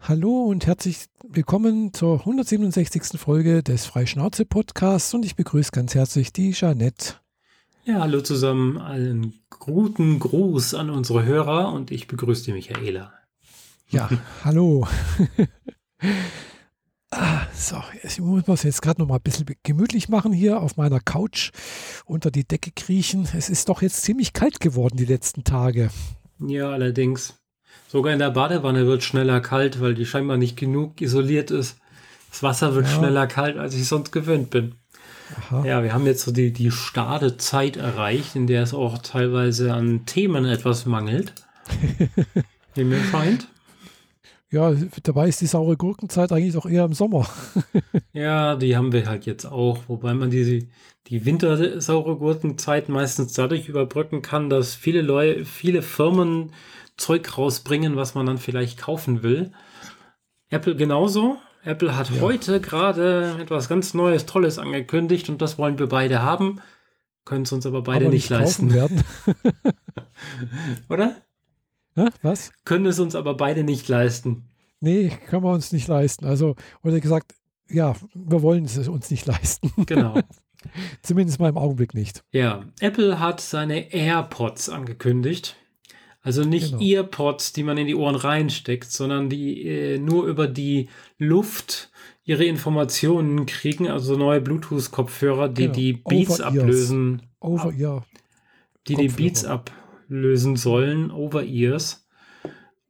Hallo und herzlich willkommen zur 167. Folge des Freischnauze Podcasts und ich begrüße ganz herzlich die Jeanette. Ja, hallo zusammen, einen guten Gruß an unsere Hörer und ich begrüße die Michaela. Ja, hallo. ah, so, ich muss es jetzt gerade noch mal ein bisschen gemütlich machen hier auf meiner Couch, unter die Decke kriechen. Es ist doch jetzt ziemlich kalt geworden die letzten Tage. Ja, allerdings. Sogar in der Badewanne wird schneller kalt, weil die scheinbar nicht genug isoliert ist. Das Wasser wird ja. schneller kalt, als ich sonst gewöhnt bin. Aha. Ja, wir haben jetzt so die, die starre Zeit erreicht, in der es auch teilweise an Themen etwas mangelt. wie mir scheint. Ja, dabei ist die saure Gurkenzeit eigentlich auch eher im Sommer. ja, die haben wir halt jetzt auch, wobei man die, die wintersaure Gurkenzeit meistens dadurch überbrücken kann, dass viele Leute, viele Firmen Zeug rausbringen, was man dann vielleicht kaufen will. Apple genauso. Apple hat ja. heute gerade etwas ganz Neues, Tolles angekündigt und das wollen wir beide haben. Können es uns aber beide aber nicht, nicht leisten. Werden. Oder? Ja, was? Können es uns aber beide nicht leisten. Nee, können wir uns nicht leisten. Also, oder gesagt, ja, wir wollen es uns nicht leisten. Genau. Zumindest mal im Augenblick nicht. Ja, Apple hat seine AirPods angekündigt. Also nicht genau. Earpods, die man in die Ohren reinsteckt, sondern die äh, nur über die Luft ihre Informationen kriegen, also neue Bluetooth-Kopfhörer, die genau. die Beats Over ablösen. Over Ear. Die Kopfhörer. die Beats ablösen sollen, Over Ears.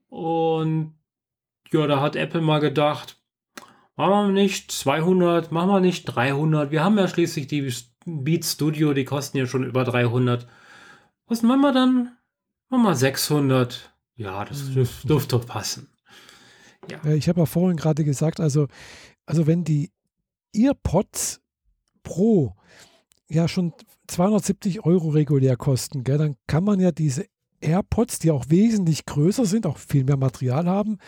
Und ja, da hat Apple mal gedacht, machen wir nicht 200, machen wir nicht 300. Wir haben ja schließlich die Beats Studio, die kosten ja schon über 300. Was machen wir dann? Mach mal 600. Ja, das hm. dürfte doch passen. Ja. Ich habe ja vorhin gerade gesagt, also, also wenn die EarPods Pro ja schon 270 Euro regulär kosten, gell, dann kann man ja diese AirPods, die auch wesentlich größer sind, auch viel mehr Material haben,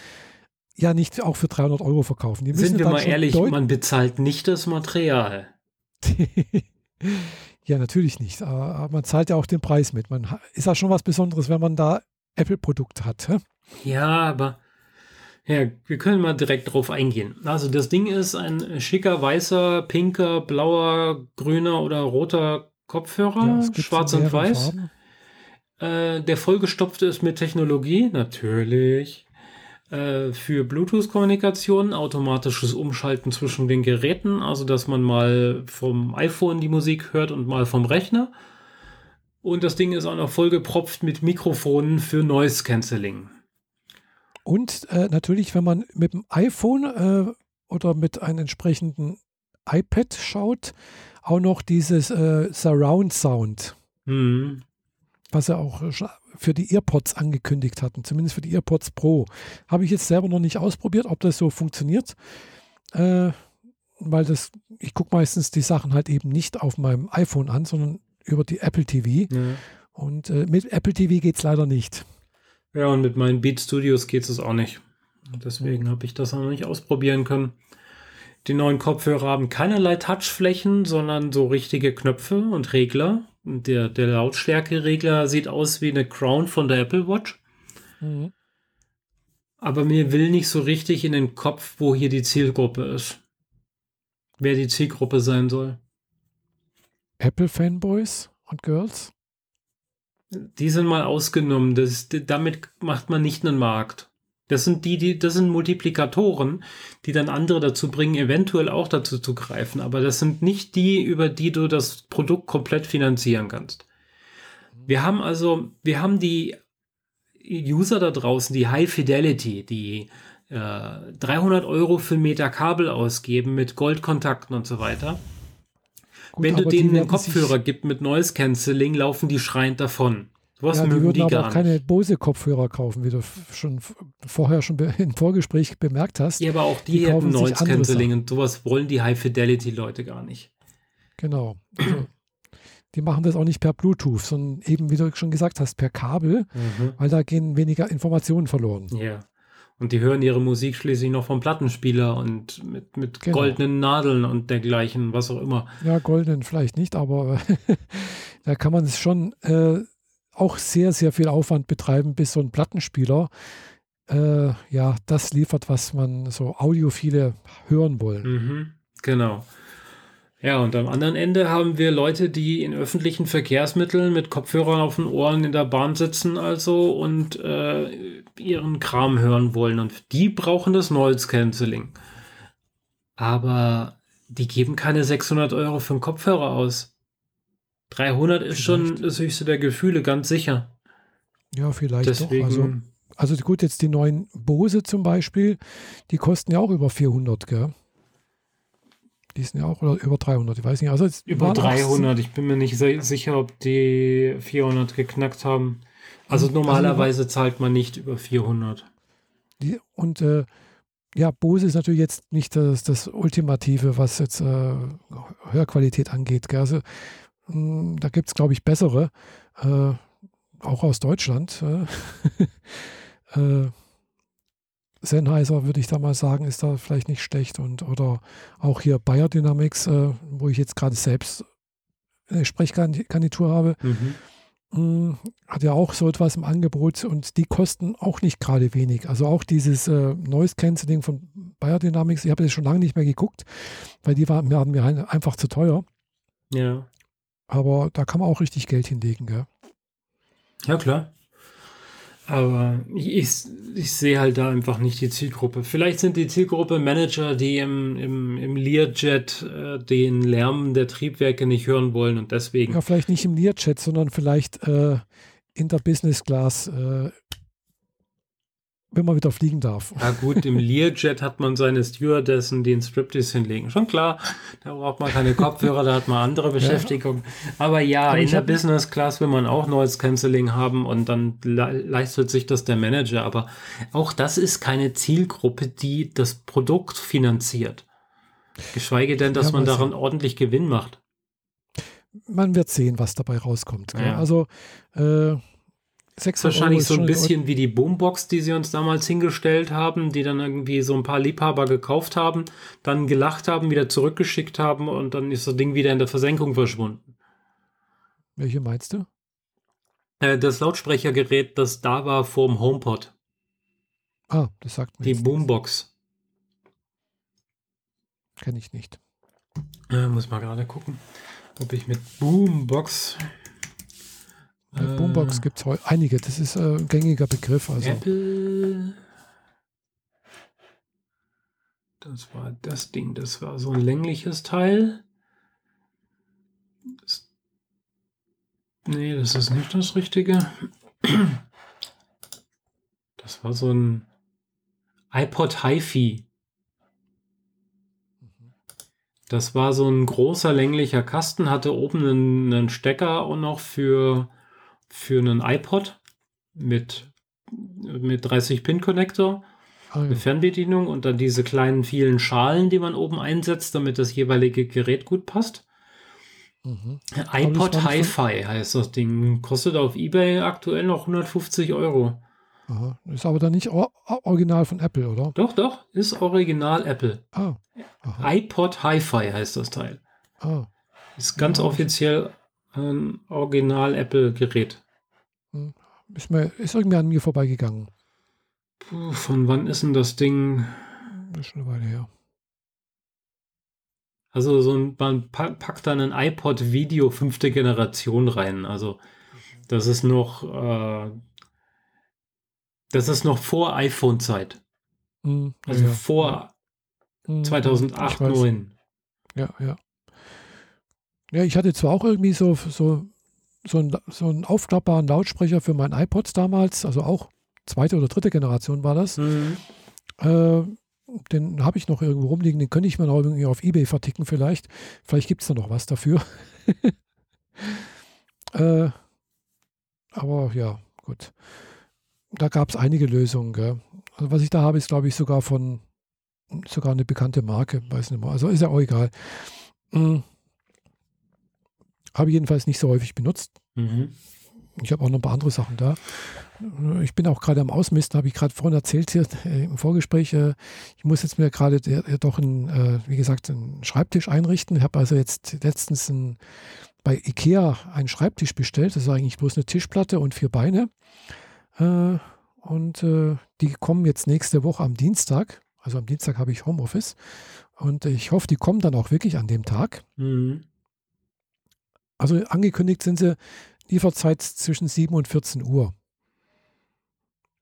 ja nicht auch für 300 Euro verkaufen. Die Sind wir mal ehrlich, man bezahlt nicht das Material. Ja, natürlich nicht. Aber man zahlt ja auch den Preis mit. Man ist ja schon was Besonderes, wenn man da Apple-Produkt hat. Ja, aber ja, wir können mal direkt drauf eingehen. Also das Ding ist ein schicker, weißer, pinker, blauer, grüner oder roter Kopfhörer, ja, schwarz und weiß. Äh, der vollgestopfte ist mit Technologie, natürlich. Äh, für Bluetooth-Kommunikation, automatisches Umschalten zwischen den Geräten, also dass man mal vom iPhone die Musik hört und mal vom Rechner. Und das Ding ist auch noch vollgepropft mit Mikrofonen für Noise Cancelling. Und äh, natürlich, wenn man mit dem iPhone äh, oder mit einem entsprechenden iPad schaut, auch noch dieses äh, Surround Sound. Mhm was er auch für die EarPods angekündigt hatten, zumindest für die EarPods Pro. Habe ich jetzt selber noch nicht ausprobiert, ob das so funktioniert, äh, weil das, ich gucke meistens die Sachen halt eben nicht auf meinem iPhone an, sondern über die Apple TV. Ja. Und äh, mit Apple TV geht es leider nicht. Ja, und mit meinen Beat Studios geht es auch nicht. Deswegen mhm. habe ich das noch nicht ausprobieren können. Die neuen Kopfhörer haben keinerlei Touchflächen, sondern so richtige Knöpfe und Regler. Der, der Lautstärkeregler sieht aus wie eine Crown von der Apple Watch. Mhm. Aber mir will nicht so richtig in den Kopf, wo hier die Zielgruppe ist. Wer die Zielgruppe sein soll. Apple-Fanboys und Girls? Die sind mal ausgenommen. Das, damit macht man nicht einen Markt. Das sind die, die, das sind Multiplikatoren, die dann andere dazu bringen, eventuell auch dazu zu greifen. Aber das sind nicht die, über die du das Produkt komplett finanzieren kannst. Wir haben also, wir haben die User da draußen, die High Fidelity, die äh, 300 Euro für Meter Kabel ausgeben mit Goldkontakten und so weiter. Gut, Wenn du denen einen Kopfhörer gibst mit Noise Cancelling, laufen die schreiend davon. Sowas ja, die würden die aber auch keine Bose-Kopfhörer kaufen, wie du schon vorher schon im Vorgespräch bemerkt hast. Ja, aber auch die, die hätten Noise Cancelling und sowas wollen die High-Fidelity-Leute gar nicht. Genau. Also, die machen das auch nicht per Bluetooth, sondern eben, wie du schon gesagt hast, per Kabel, mhm. weil da gehen weniger Informationen verloren. Ja. Und die hören ihre Musik schließlich noch vom Plattenspieler und mit, mit genau. goldenen Nadeln und dergleichen, was auch immer. Ja, goldenen vielleicht nicht, aber da kann man es schon äh, auch sehr, sehr viel Aufwand betreiben, bis so ein Plattenspieler äh, ja das liefert, was man so audiophile hören wollen. Mhm, genau. Ja, und am anderen Ende haben wir Leute, die in öffentlichen Verkehrsmitteln mit Kopfhörern auf den Ohren in der Bahn sitzen, also und äh, ihren Kram hören wollen. Und die brauchen das Noise Cancelling. Aber die geben keine 600 Euro für einen Kopfhörer aus. 300 ist vielleicht. schon das höchste der Gefühle, ganz sicher. Ja, vielleicht Deswegen, doch. Also, also gut, jetzt die neuen Bose zum Beispiel, die kosten ja auch über 400, gell? Die sind ja auch oder über 300, ich weiß nicht. Also über 300, ich bin mir nicht sicher, ob die 400 geknackt haben. Also, also normalerweise also, zahlt man nicht über 400. Die, und äh, ja, Bose ist natürlich jetzt nicht das, das Ultimative, was jetzt äh, Hörqualität angeht. Gell? Also, da gibt es, glaube ich, bessere, äh, auch aus Deutschland. Äh, äh Sennheiser, würde ich da mal sagen, ist da vielleicht nicht schlecht. Und, oder auch hier Bayer Dynamics, äh, wo ich jetzt gerade selbst eine Sprechgarnitur habe, mhm. mh, hm, hat ja auch so etwas im Angebot und die kosten auch nicht gerade wenig. Also auch dieses äh, Noise Cancelling von Bayer Dynamics, ich habe das schon lange nicht mehr geguckt, weil die waren, waren mir einfach zu teuer. Ja. Aber da kann man auch richtig Geld hinlegen, gell? Ja, klar. Aber ich, ich, ich, sehe halt da einfach nicht die Zielgruppe. Vielleicht sind die Zielgruppe Manager, die im, im, im Learjet äh, den Lärm der Triebwerke nicht hören wollen und deswegen. Ja, vielleicht nicht im Learjet, sondern vielleicht äh, in der Business Class äh, wenn man wieder fliegen darf. Ja gut, im Learjet hat man seine Stewardessen, die ein Striptease hinlegen. Schon klar, da braucht man keine Kopfhörer, da hat man andere Beschäftigung. Aber ja, Aber in der Business Class will man auch Noise Cancelling haben und dann le leistet sich das der Manager. Aber auch das ist keine Zielgruppe, die das Produkt finanziert. Geschweige denn, dass ja, man daran ordentlich Gewinn macht. Man wird sehen, was dabei rauskommt. Ja. Also äh, Wahrscheinlich so ein bisschen wie die Boombox, die sie uns damals hingestellt haben, die dann irgendwie so ein paar Liebhaber gekauft haben, dann gelacht haben, wieder zurückgeschickt haben und dann ist das Ding wieder in der Versenkung verschwunden. Welche meinst du? Äh, das Lautsprechergerät, das da war vorm HomePod. Ah, das sagt mir. Die Boombox. Kenne ich nicht. Äh, muss mal gerade gucken, ob ich mit Boombox äh, Boombox gibt es einige, das ist äh, ein gängiger Begriff. Also. Apple. Das war das Ding, das war so ein längliches Teil. Das, nee, das ist nicht das Richtige. Das war so ein iPod HiFi. Das war so ein großer länglicher Kasten, hatte oben einen, einen Stecker und noch für für einen iPod mit, mit 30 Pin Connector, oh, ja. eine Fernbedienung und dann diese kleinen vielen Schalen, die man oben einsetzt, damit das jeweilige Gerät gut passt. Mhm. iPod Hi-Fi heißt das Ding. Kostet auf Ebay aktuell noch 150 Euro. Aha. Ist aber dann nicht original von Apple, oder? Doch, doch, ist original Apple. Ah. iPod Hi-Fi heißt das Teil. Ah. Ist ganz ja, offiziell ein Original Apple-Gerät. Hm. Ist, mir, ist irgendwie an mir vorbeigegangen. Puh, von wann ist denn das Ding? Das ist schon eine Weile her. Also so ein, man packt dann ein iPod Video fünfte Generation rein. Also das ist noch, äh, das ist noch vor iPhone-Zeit. Mhm, also ja, vor ja. 2008, 2009. Ja, ja. Ja, ich hatte zwar auch irgendwie so, so, so, einen, so einen aufklappbaren Lautsprecher für mein iPods damals, also auch zweite oder dritte Generation war das. Mhm. Äh, den habe ich noch irgendwo rumliegen, den könnte ich mir noch irgendwie auf Ebay verticken vielleicht. Vielleicht gibt es da noch was dafür. äh, aber ja, gut. Da gab es einige Lösungen. Gell? Also was ich da habe, ist glaube ich sogar von sogar eine bekannte Marke, weiß nicht mehr. Also ist ja auch egal. Mhm. Habe ich jedenfalls nicht so häufig benutzt. Mhm. Ich habe auch noch ein paar andere Sachen da. Ich bin auch gerade am Ausmisten, habe ich gerade vorhin erzählt hier äh, im Vorgespräch. Äh, ich muss jetzt mir gerade äh, doch, einen, wie gesagt, einen Schreibtisch einrichten. Ich habe also jetzt letztens ein, bei Ikea einen Schreibtisch bestellt. Das ist eigentlich bloß eine Tischplatte und vier Beine. Und die kommen jetzt nächste Woche am Dienstag. Also am Dienstag habe ich Homeoffice und ich hoffe, die kommen dann auch wirklich an dem Tag. Mhm. Also angekündigt sind sie Lieferzeit zwischen 7 und 14 Uhr.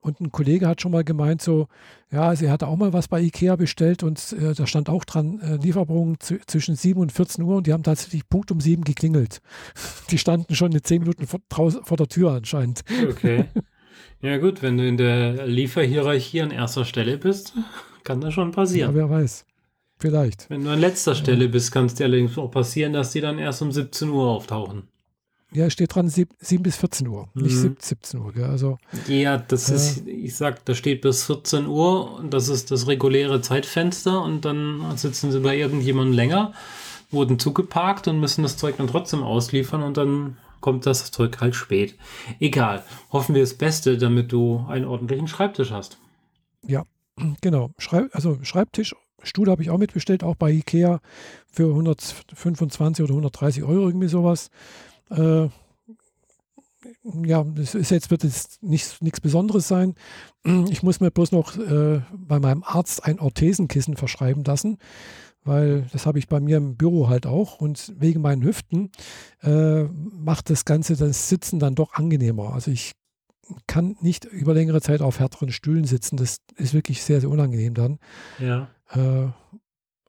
Und ein Kollege hat schon mal gemeint, so, ja, sie hatte auch mal was bei Ikea bestellt und äh, da stand auch dran, äh, Lieferung zwischen 7 und 14 Uhr und die haben tatsächlich Punkt um 7 geklingelt. Die standen schon in 10 Minuten vor, vor der Tür anscheinend. Okay. Ja, gut, wenn du in der Lieferhierarchie an erster Stelle bist, kann das schon passieren. Ja, wer weiß. Vielleicht. Wenn du an letzter Stelle bist, kann es dir allerdings auch passieren, dass die dann erst um 17 Uhr auftauchen. Ja, steht dran 7, bis 14 Uhr, mhm. nicht 17 Uhr. Gell? Also, ja, das äh, ist, ich sag, da steht bis 14 Uhr und das ist das reguläre Zeitfenster und dann sitzen sie bei irgendjemandem länger, wurden zugeparkt und müssen das Zeug dann trotzdem ausliefern und dann kommt das Zeug halt spät. Egal, hoffen wir das Beste, damit du einen ordentlichen Schreibtisch hast. Ja, genau. Schreib, also Schreibtisch Stuhl habe ich auch mitbestellt, auch bei Ikea für 125 oder 130 Euro, irgendwie sowas. Äh, ja, das ist jetzt wird es nicht, nichts Besonderes sein. Ich muss mir bloß noch äh, bei meinem Arzt ein Orthesenkissen verschreiben lassen, weil das habe ich bei mir im Büro halt auch und wegen meinen Hüften äh, macht das Ganze das Sitzen dann doch angenehmer. Also ich kann nicht über längere Zeit auf härteren Stühlen sitzen. Das ist wirklich sehr, sehr unangenehm dann. Ja. Äh,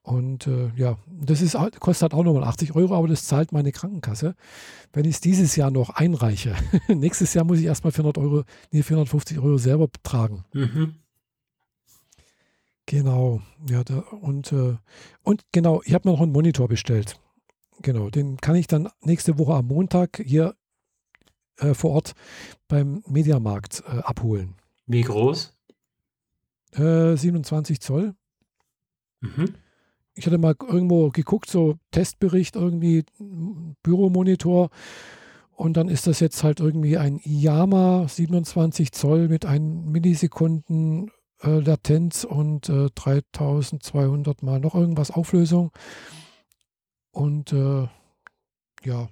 und äh, ja, das ist, kostet halt auch nochmal 80 Euro, aber das zahlt meine Krankenkasse. Wenn ich es dieses Jahr noch einreiche, nächstes Jahr muss ich erstmal 400 Euro, nee, 450 Euro selber tragen. Mhm. Genau, ja, da, und, äh, und genau, ich habe mir noch einen Monitor bestellt. Genau, den kann ich dann nächste Woche am Montag hier äh, vor Ort beim Mediamarkt äh, abholen. Wie groß? 27 äh, Zoll. Mhm. Ich hatte mal irgendwo geguckt, so Testbericht, irgendwie Büromonitor. Und dann ist das jetzt halt irgendwie ein IAMA 27 Zoll mit 1 Millisekunden äh, Latenz und äh, 3200 mal noch irgendwas Auflösung. Und äh, ja,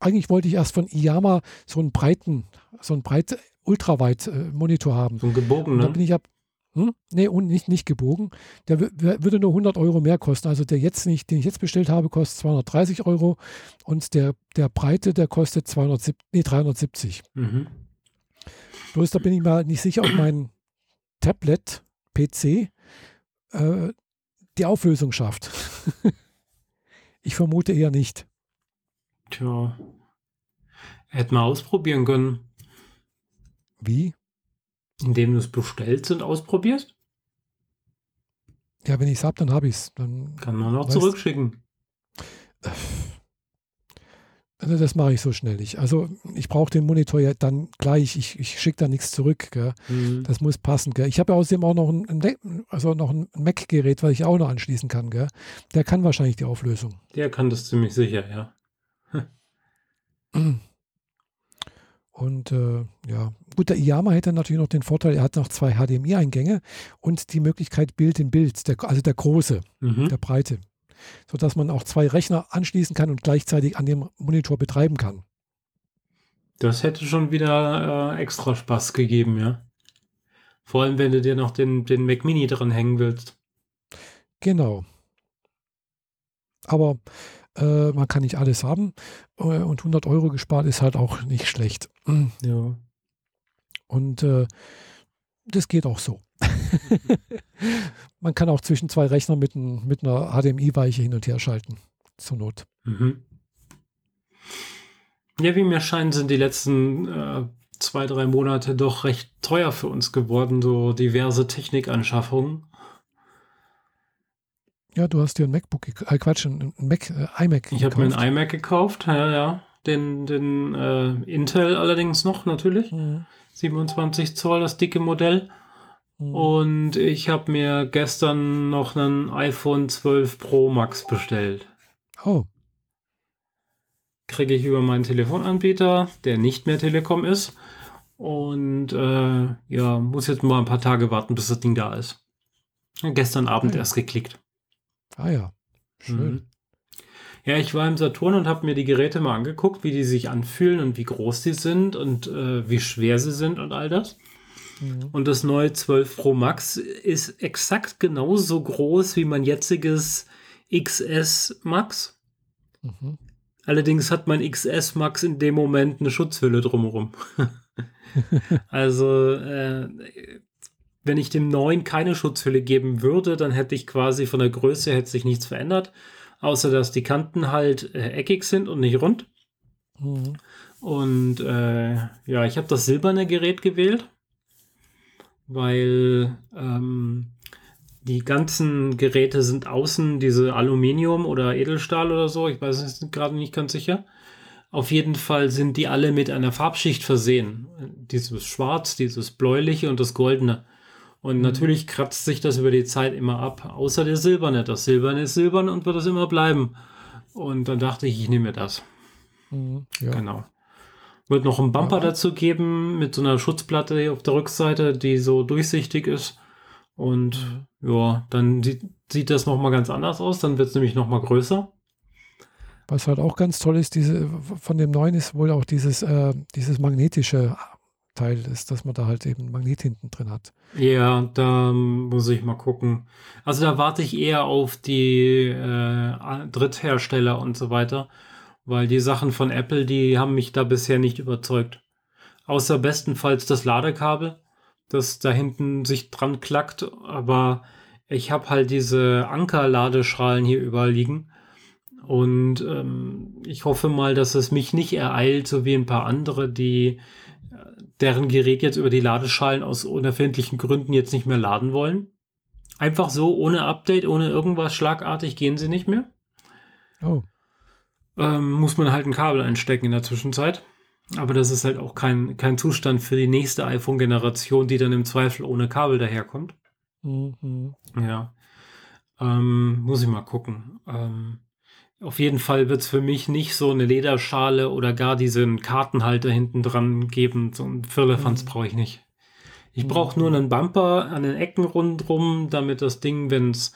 eigentlich wollte ich erst von IAMA so einen breiten, so einen breit ultraweit äh, Monitor haben. So ein gebogen, ne? Da bin ich ab, hm? Nee, und nicht, nicht gebogen. Der würde nur 100 Euro mehr kosten. Also der jetzt nicht, den ich jetzt bestellt habe, kostet 230 Euro und der, der Breite, der kostet 270, nee, 370. Mhm. Bloß da bin ich mal nicht sicher, ob mein Tablet, PC, äh, die Auflösung schafft. ich vermute eher nicht. Tja. Hätten wir ausprobieren können. Wie? Indem du es bestellst und ausprobierst? Ja, wenn ich es habe, dann habe ich es. Dann Kann man auch zurückschicken. Also das mache ich so schnell nicht. Also ich brauche den Monitor ja dann gleich. Ich, ich schicke da nichts zurück. Mhm. Das muss passen. Gell? Ich habe ja außerdem auch noch ein, also noch ein Mac-Gerät, was ich auch noch anschließen kann. Gell? Der kann wahrscheinlich die Auflösung. Der kann das ziemlich sicher, ja. Und äh, ja, gut, der IAMA hätte natürlich noch den Vorteil, er hat noch zwei HDMI-Eingänge und die Möglichkeit Bild in Bild, der, also der große, mhm. der breite, sodass man auch zwei Rechner anschließen kann und gleichzeitig an dem Monitor betreiben kann. Das hätte schon wieder äh, extra Spaß gegeben, ja. Vor allem, wenn du dir noch den, den Mac Mini dran hängen willst. Genau. Aber äh, man kann nicht alles haben. Äh, und 100 Euro gespart ist halt auch nicht schlecht. Ja. Und äh, das geht auch so. man kann auch zwischen zwei Rechnern mit, ein, mit einer HDMI-Weiche hin und her schalten. Zur Not. Mhm. Ja, wie mir scheint, sind die letzten äh, zwei, drei Monate doch recht teuer für uns geworden, so diverse Technikanschaffungen. Ja, du hast dir ein MacBook, äh, Quatsch, ein Mac, äh, iMac Ich habe mir ein iMac gekauft, ja, ja. Den, den äh, Intel allerdings noch, natürlich. Mhm. 27 Zoll, das dicke Modell. Mhm. Und ich habe mir gestern noch einen iPhone 12 Pro Max bestellt. Oh. Kriege ich über meinen Telefonanbieter, der nicht mehr Telekom ist. Und äh, ja, muss jetzt mal ein paar Tage warten, bis das Ding da ist. Gestern Abend okay. erst geklickt. Ah ja, schön. Mhm. Ja, ich war im Saturn und habe mir die Geräte mal angeguckt, wie die sich anfühlen und wie groß die sind und äh, wie schwer sie sind und all das. Mhm. Und das neue 12 Pro Max ist exakt genauso groß wie mein jetziges XS Max. Mhm. Allerdings hat mein XS Max in dem Moment eine Schutzhülle drumherum. also, äh, wenn ich dem neuen keine Schutzhülle geben würde, dann hätte ich quasi von der Größe hätte sich nichts verändert, außer dass die Kanten halt äh, eckig sind und nicht rund. Mhm. Und äh, ja, ich habe das silberne Gerät gewählt, weil ähm, die ganzen Geräte sind außen diese Aluminium oder Edelstahl oder so. Ich weiß es gerade nicht ganz sicher. Auf jeden Fall sind die alle mit einer Farbschicht versehen. Dieses Schwarz, dieses Bläuliche und das Goldene. Und mhm. natürlich kratzt sich das über die Zeit immer ab. Außer der Silberne. Das Silberne ist silbern und wird es immer bleiben. Und dann dachte ich, ich nehme mir das. Mhm, ja. Genau. Wird noch ein Bumper ja. dazu geben mit so einer Schutzplatte auf der Rückseite, die so durchsichtig ist. Und mhm. ja, dann sieht, sieht das nochmal ganz anders aus. Dann wird es nämlich nochmal größer. Was halt auch ganz toll ist, diese, von dem neuen ist wohl auch dieses, äh, dieses magnetische Teil ist, dass man da halt eben Magnet hinten drin hat. Ja, da muss ich mal gucken. Also da warte ich eher auf die äh, Dritthersteller und so weiter, weil die Sachen von Apple, die haben mich da bisher nicht überzeugt. Außer bestenfalls das Ladekabel das da hinten sich dran klackt, aber ich habe halt diese Anker-Ladeschalen hier überall liegen. Und ähm, ich hoffe mal, dass es mich nicht ereilt, so wie ein paar andere, die deren Gerät jetzt über die Ladeschalen aus unerfindlichen Gründen jetzt nicht mehr laden wollen. Einfach so, ohne Update, ohne irgendwas schlagartig gehen sie nicht mehr. Oh. Ähm, muss man halt ein Kabel einstecken in der Zwischenzeit. Aber das ist halt auch kein, kein Zustand für die nächste iPhone-Generation, die dann im Zweifel ohne Kabel daherkommt. Mhm. Ja. Ähm, muss ich mal gucken. Ähm, auf jeden Fall wird es für mich nicht so eine Lederschale oder gar diesen Kartenhalter hinten dran geben. So ein Firlefanz mhm. brauche ich nicht. Ich brauche nur einen Bumper an den Ecken rundherum, damit das Ding, wenn es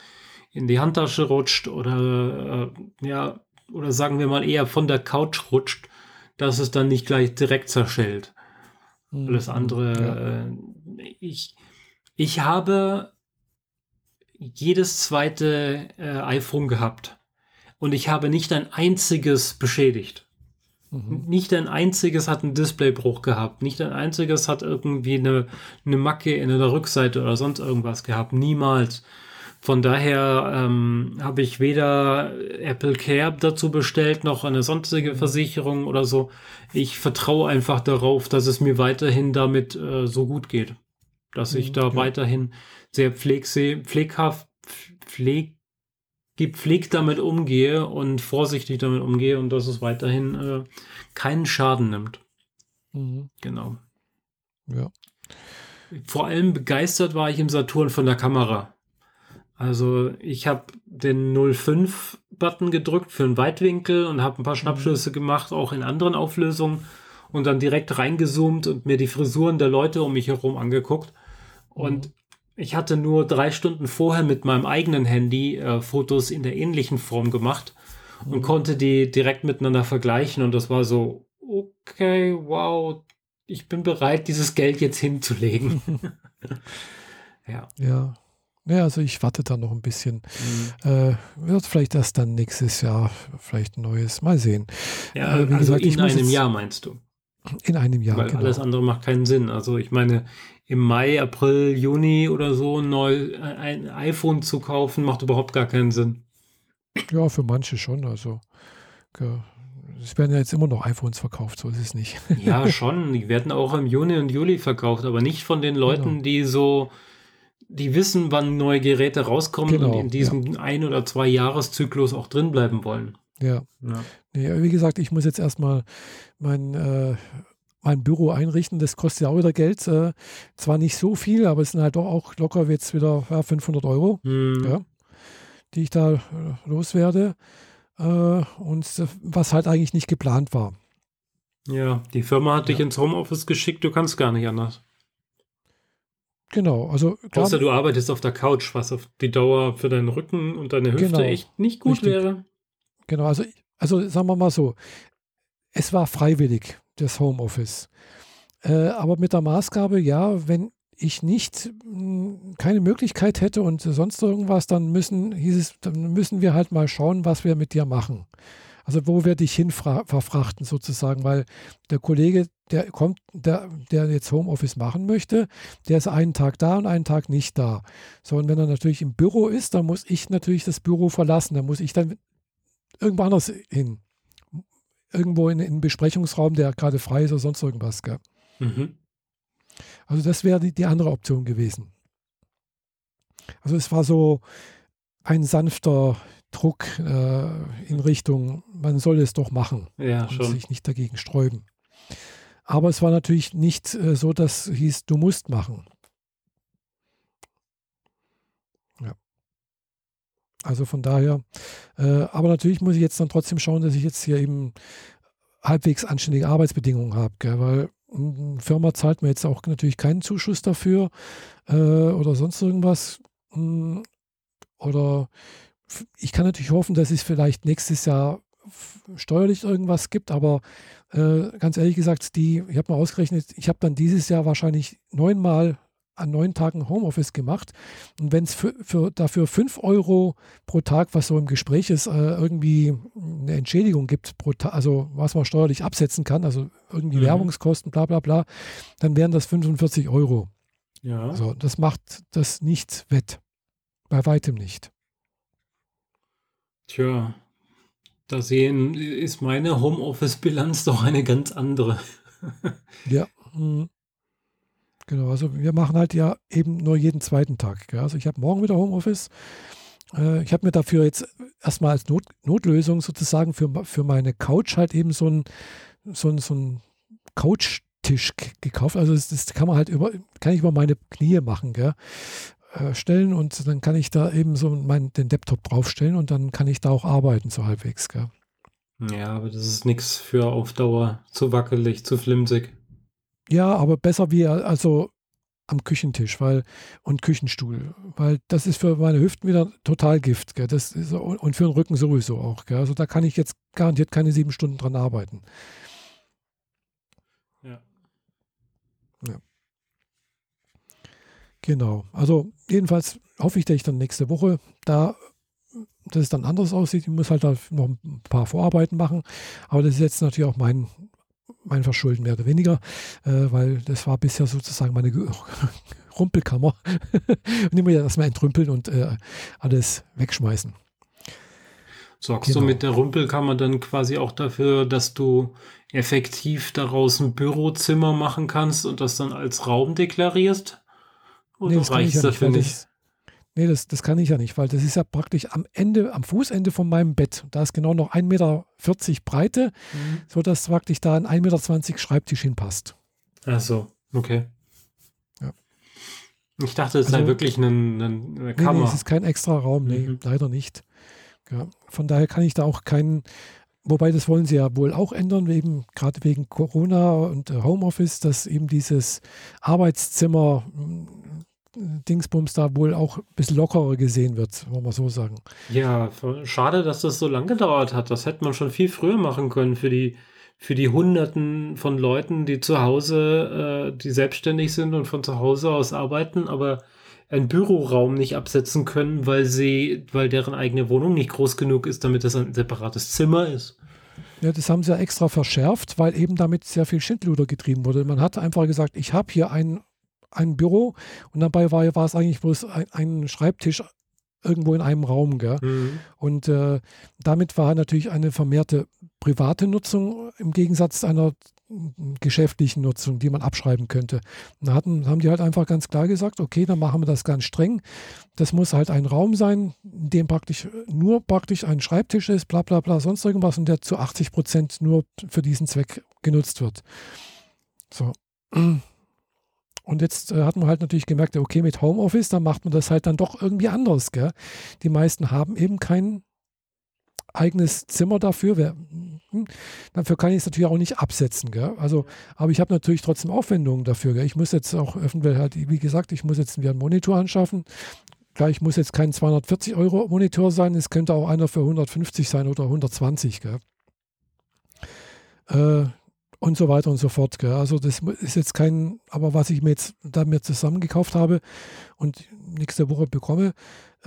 in die Handtasche rutscht oder äh, ja, oder sagen wir mal eher von der Couch rutscht, dass es dann nicht gleich direkt zerschellt. Mhm. Alles andere. Ja. Äh, ich, ich habe jedes zweite äh, iPhone gehabt und ich habe nicht ein einziges beschädigt. Mhm. Nicht ein einziges hat einen Displaybruch gehabt. Nicht ein einziges hat irgendwie eine, eine Macke in der Rückseite oder sonst irgendwas gehabt. Niemals. Von daher ähm, habe ich weder Apple Care dazu bestellt, noch eine sonstige mhm. Versicherung oder so. Ich vertraue einfach darauf, dass es mir weiterhin damit äh, so gut geht. Dass ich mhm, da ja. weiterhin sehr pflegsee, pfleghaft, pfleg, gepflegt damit umgehe und vorsichtig damit umgehe und dass es weiterhin äh, keinen Schaden nimmt. Mhm. Genau. Ja. Vor allem begeistert war ich im Saturn von der Kamera. Also ich habe den 05-Button gedrückt für einen Weitwinkel und habe ein paar mhm. Schnappschüsse gemacht, auch in anderen Auflösungen und dann direkt reingezoomt und mir die Frisuren der Leute um mich herum angeguckt. Und mhm. Ich hatte nur drei Stunden vorher mit meinem eigenen Handy äh, Fotos in der ähnlichen Form gemacht und mhm. konnte die direkt miteinander vergleichen. Und das war so, okay, wow, ich bin bereit, dieses Geld jetzt hinzulegen. ja. Ja. Ja, also ich warte da noch ein bisschen. Mhm. Äh, wird vielleicht erst dann nächstes Jahr vielleicht ein neues. Mal sehen. Ja, äh, also gesagt, in einem Jahr meinst du? In einem Jahr, Weil genau. alles andere macht keinen Sinn. Also ich meine, im Mai, April, Juni oder so neu ein iPhone zu kaufen, macht überhaupt gar keinen Sinn. Ja, für manche schon. Also es werden ja jetzt immer noch iPhones verkauft, so ist es nicht. ja, schon. Die werden auch im Juni und Juli verkauft, aber nicht von den Leuten, genau. die so die wissen, wann neue Geräte rauskommen genau, und in diesem ja. ein- oder zwei Jahreszyklus auch drin bleiben wollen. Ja. ja. Nee, wie gesagt, ich muss jetzt erstmal mein, äh, mein Büro einrichten. Das kostet ja auch wieder Geld. Äh, zwar nicht so viel, aber es sind halt doch auch locker jetzt wieder ja, 500 Euro, mhm. ja, die ich da äh, loswerde. Äh, und was halt eigentlich nicht geplant war. Ja, die Firma hat dich ins Homeoffice geschickt, du kannst gar nicht anders. Genau, also klar, Außer du arbeitest auf der Couch, was auf die Dauer für deinen Rücken und deine Hüfte genau, echt nicht gut richtig. wäre. Genau, also, also sagen wir mal so, es war freiwillig, das Homeoffice. Äh, aber mit der Maßgabe, ja, wenn ich nicht hm, keine Möglichkeit hätte und sonst irgendwas, dann müssen, hieß es, dann müssen wir halt mal schauen, was wir mit dir machen. Also wo wir dich hin verfrachten sozusagen, weil der Kollege, der kommt, der, der jetzt Homeoffice machen möchte, der ist einen Tag da und einen Tag nicht da. So, und wenn er natürlich im Büro ist, dann muss ich natürlich das Büro verlassen. Dann muss ich dann irgendwo anders hin. Irgendwo in, in einen Besprechungsraum, der gerade frei ist oder sonst irgendwas. Gell? Mhm. Also das wäre die, die andere Option gewesen. Also es war so ein sanfter Druck äh, in Richtung, man soll es doch machen ja, und schon. sich nicht dagegen sträuben. Aber es war natürlich nicht äh, so, dass hieß, du musst machen. Also von daher, äh, aber natürlich muss ich jetzt dann trotzdem schauen, dass ich jetzt hier eben halbwegs anständige Arbeitsbedingungen habe, weil eine Firma zahlt mir jetzt auch natürlich keinen Zuschuss dafür äh, oder sonst irgendwas. Hm, oder ich kann natürlich hoffen, dass es vielleicht nächstes Jahr steuerlich irgendwas gibt, aber äh, ganz ehrlich gesagt, die, ich habe mal ausgerechnet, ich habe dann dieses Jahr wahrscheinlich neunmal an neun Tagen Homeoffice gemacht. Und wenn es für, für, dafür fünf Euro pro Tag, was so im Gespräch ist, äh, irgendwie eine Entschädigung gibt, pro Tag, also was man steuerlich absetzen kann, also irgendwie mhm. Werbungskosten, bla bla bla, dann wären das 45 Euro. Ja. So, das macht das nicht wett. Bei weitem nicht. Tja, da sehen, ist meine Homeoffice-Bilanz doch eine ganz andere. ja. Mhm. Genau, also wir machen halt ja eben nur jeden zweiten Tag. Gell? Also ich habe morgen wieder Homeoffice. Äh, ich habe mir dafür jetzt erstmal als Not, Notlösung sozusagen für, für meine Couch halt eben so ein, so ein, so ein Couchtisch gekauft. Also das, das, kann man halt über, kann ich über meine Knie machen, gell? Äh, stellen und dann kann ich da eben so mein, den Laptop draufstellen und dann kann ich da auch arbeiten, so halbwegs, gell? Ja, aber das ist nichts für auf Dauer. Zu wackelig, zu flimsig. Ja, aber besser wie also am Küchentisch weil, und Küchenstuhl, weil das ist für meine Hüften wieder total Gift. Gell? Das ist, und für den Rücken sowieso auch. Gell? Also da kann ich jetzt garantiert keine sieben Stunden dran arbeiten. Ja. Ja. Genau. Also jedenfalls hoffe ich, dass ich dann nächste Woche da dass es dann anders aussieht. Ich muss halt da noch ein paar Vorarbeiten machen. Aber das ist jetzt natürlich auch mein mein Verschulden mehr oder weniger, äh, weil das war bisher sozusagen meine Rumpelkammer. und immer ja erstmal entrümpeln und äh, alles wegschmeißen. Sorgst genau. du mit der Rumpelkammer dann quasi auch dafür, dass du effektiv daraus ein Bürozimmer machen kannst und das dann als Raum deklarierst? Oder nee, reicht es dafür nicht? Nee, das, das kann ich ja nicht, weil das ist ja praktisch am Ende, am Fußende von meinem Bett. Da ist genau noch 1,40 Meter Breite, mhm. sodass praktisch da ein 1,20 Meter Schreibtisch hinpasst. Ach so, okay. Ja. Ich dachte, es also, sei wirklich eine, eine Kammer. Nee, nee, es ist kein extra Raum, nee, mhm. leider nicht. Ja, von daher kann ich da auch keinen, wobei das wollen sie ja wohl auch ändern, eben gerade wegen Corona und Homeoffice, dass eben dieses Arbeitszimmer Dingsbums da wohl auch ein bisschen lockerer gesehen wird, wollen wir so sagen. Ja, schade, dass das so lange gedauert hat. Das hätte man schon viel früher machen können für die, für die Hunderten von Leuten, die zu Hause, äh, die selbstständig sind und von zu Hause aus arbeiten, aber einen Büroraum nicht absetzen können, weil sie, weil deren eigene Wohnung nicht groß genug ist, damit das ein separates Zimmer ist. Ja, das haben sie ja extra verschärft, weil eben damit sehr viel Schindluder getrieben wurde. Man hat einfach gesagt, ich habe hier einen ein Büro und dabei war, war es eigentlich bloß ein, ein Schreibtisch irgendwo in einem Raum. Gell? Mhm. Und äh, damit war natürlich eine vermehrte private Nutzung im Gegensatz zu einer geschäftlichen Nutzung, die man abschreiben könnte. Da hatten, haben die halt einfach ganz klar gesagt, okay, dann machen wir das ganz streng. Das muss halt ein Raum sein, in dem praktisch nur praktisch ein Schreibtisch ist, bla bla bla, sonst irgendwas und der zu 80 Prozent nur für diesen Zweck genutzt wird. So. Und jetzt äh, hat man halt natürlich gemerkt, okay, mit Homeoffice, dann macht man das halt dann doch irgendwie anders. Gell? Die meisten haben eben kein eigenes Zimmer dafür. Wer, hm, dafür kann ich es natürlich auch nicht absetzen. Gell? Also, aber ich habe natürlich trotzdem Aufwendungen dafür. Gell? Ich muss jetzt auch öffentlich, halt, wie gesagt, ich muss jetzt wieder einen Monitor anschaffen. Klar, ich muss jetzt kein 240 Euro Monitor sein, es könnte auch einer für 150 sein oder 120. Gell? Äh, und so weiter und so fort. Gell. Also das ist jetzt kein, aber was ich mir jetzt da mir zusammengekauft habe und nächste Woche bekomme,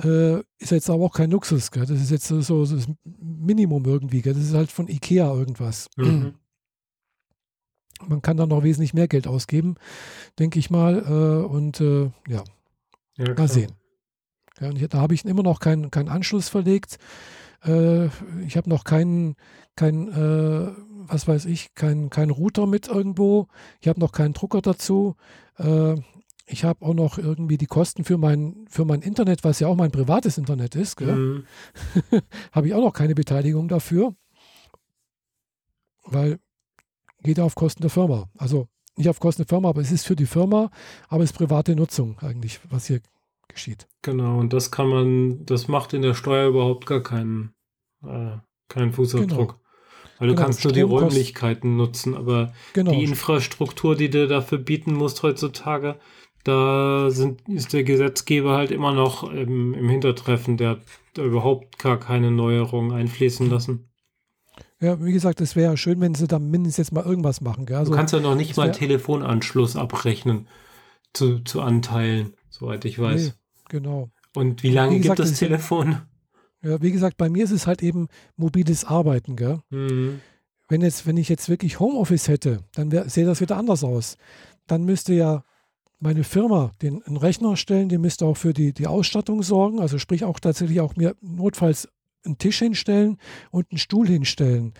äh, ist jetzt aber auch kein Luxus. Gell. Das ist jetzt so, so das Minimum irgendwie. Gell. Das ist halt von Ikea irgendwas. Mhm. Man kann da noch wesentlich mehr Geld ausgeben, denke ich mal. Äh, und äh, ja, ja mal sehen. Ja, und hier, da habe ich immer noch keinen kein Anschluss verlegt. Äh, ich habe noch keinen, kein, äh, was weiß ich, keinen kein Router mit irgendwo. Ich habe noch keinen Drucker dazu. Äh, ich habe auch noch irgendwie die Kosten für mein, für mein Internet, was ja auch mein privates Internet ist. Mhm. habe ich auch noch keine Beteiligung dafür. Weil geht auf Kosten der Firma. Also nicht auf Kosten der Firma, aber es ist für die Firma, aber es ist private Nutzung eigentlich, was hier geschieht. Genau, und das kann man, das macht in der Steuer überhaupt gar keinen, äh, keinen Fußabdruck. Genau. Weil du genau, kannst nur die Räumlichkeiten nutzen, aber genau. die Infrastruktur, die du dafür bieten musst heutzutage, da sind, ist der Gesetzgeber halt immer noch im, im Hintertreffen, der hat überhaupt gar keine Neuerungen einfließen lassen. Ja, wie gesagt, es wäre ja schön, wenn sie da mindestens jetzt mal irgendwas machen. Gell? Also, du kannst ja noch nicht mal einen Telefonanschluss abrechnen zu, zu Anteilen, soweit ich weiß. Genau. Und wie lange wie gesagt, gibt das Telefon? Ja, wie gesagt, bei mir ist es halt eben mobiles Arbeiten, gell? Mhm. Wenn, jetzt, wenn ich jetzt wirklich Homeoffice hätte, dann sähe das wieder anders aus. Dann müsste ja meine Firma den einen Rechner stellen, die müsste auch für die, die Ausstattung sorgen, also sprich auch tatsächlich auch mir notfalls einen Tisch hinstellen und einen Stuhl hinstellen.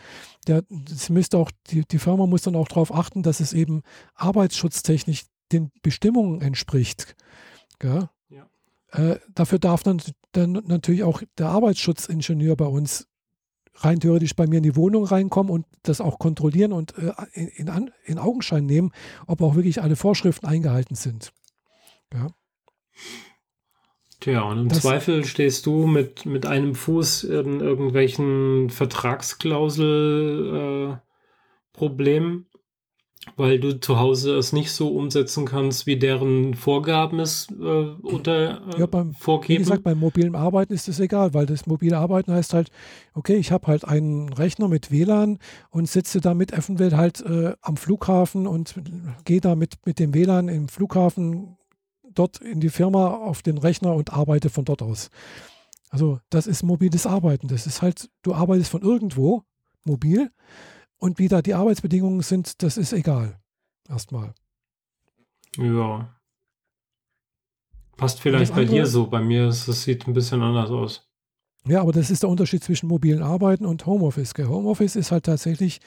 Der, das müsste auch, die, die Firma muss dann auch darauf achten, dass es eben arbeitsschutztechnisch den Bestimmungen entspricht. Ja. Äh, dafür darf dann, dann natürlich auch der Arbeitsschutzingenieur bei uns rein theoretisch bei mir in die Wohnung reinkommen und das auch kontrollieren und äh, in, in, in Augenschein nehmen, ob auch wirklich alle Vorschriften eingehalten sind. Ja. Tja, und im das, Zweifel stehst du mit, mit einem Fuß in irgendwelchen Vertragsklausel-Problemen, äh, weil du zu Hause es nicht so umsetzen kannst, wie deren Vorgaben es äh, unter äh, ja, beim, vorgeben. Wie gesagt, beim mobilen Arbeiten ist es egal, weil das mobile Arbeiten heißt halt, okay, ich habe halt einen Rechner mit WLAN und sitze damit eventuell halt äh, am Flughafen und gehe da mit, mit dem WLAN im Flughafen dort in die Firma auf den Rechner und arbeite von dort aus. Also das ist mobiles Arbeiten. Das ist halt, du arbeitest von irgendwo mobil und wie da die Arbeitsbedingungen sind, das ist egal. Erstmal. Ja. Passt vielleicht bei dir so. Bei mir ist es sieht ein bisschen anders aus. Ja, aber das ist der Unterschied zwischen mobilen Arbeiten und Homeoffice. Homeoffice ist halt tatsächlich,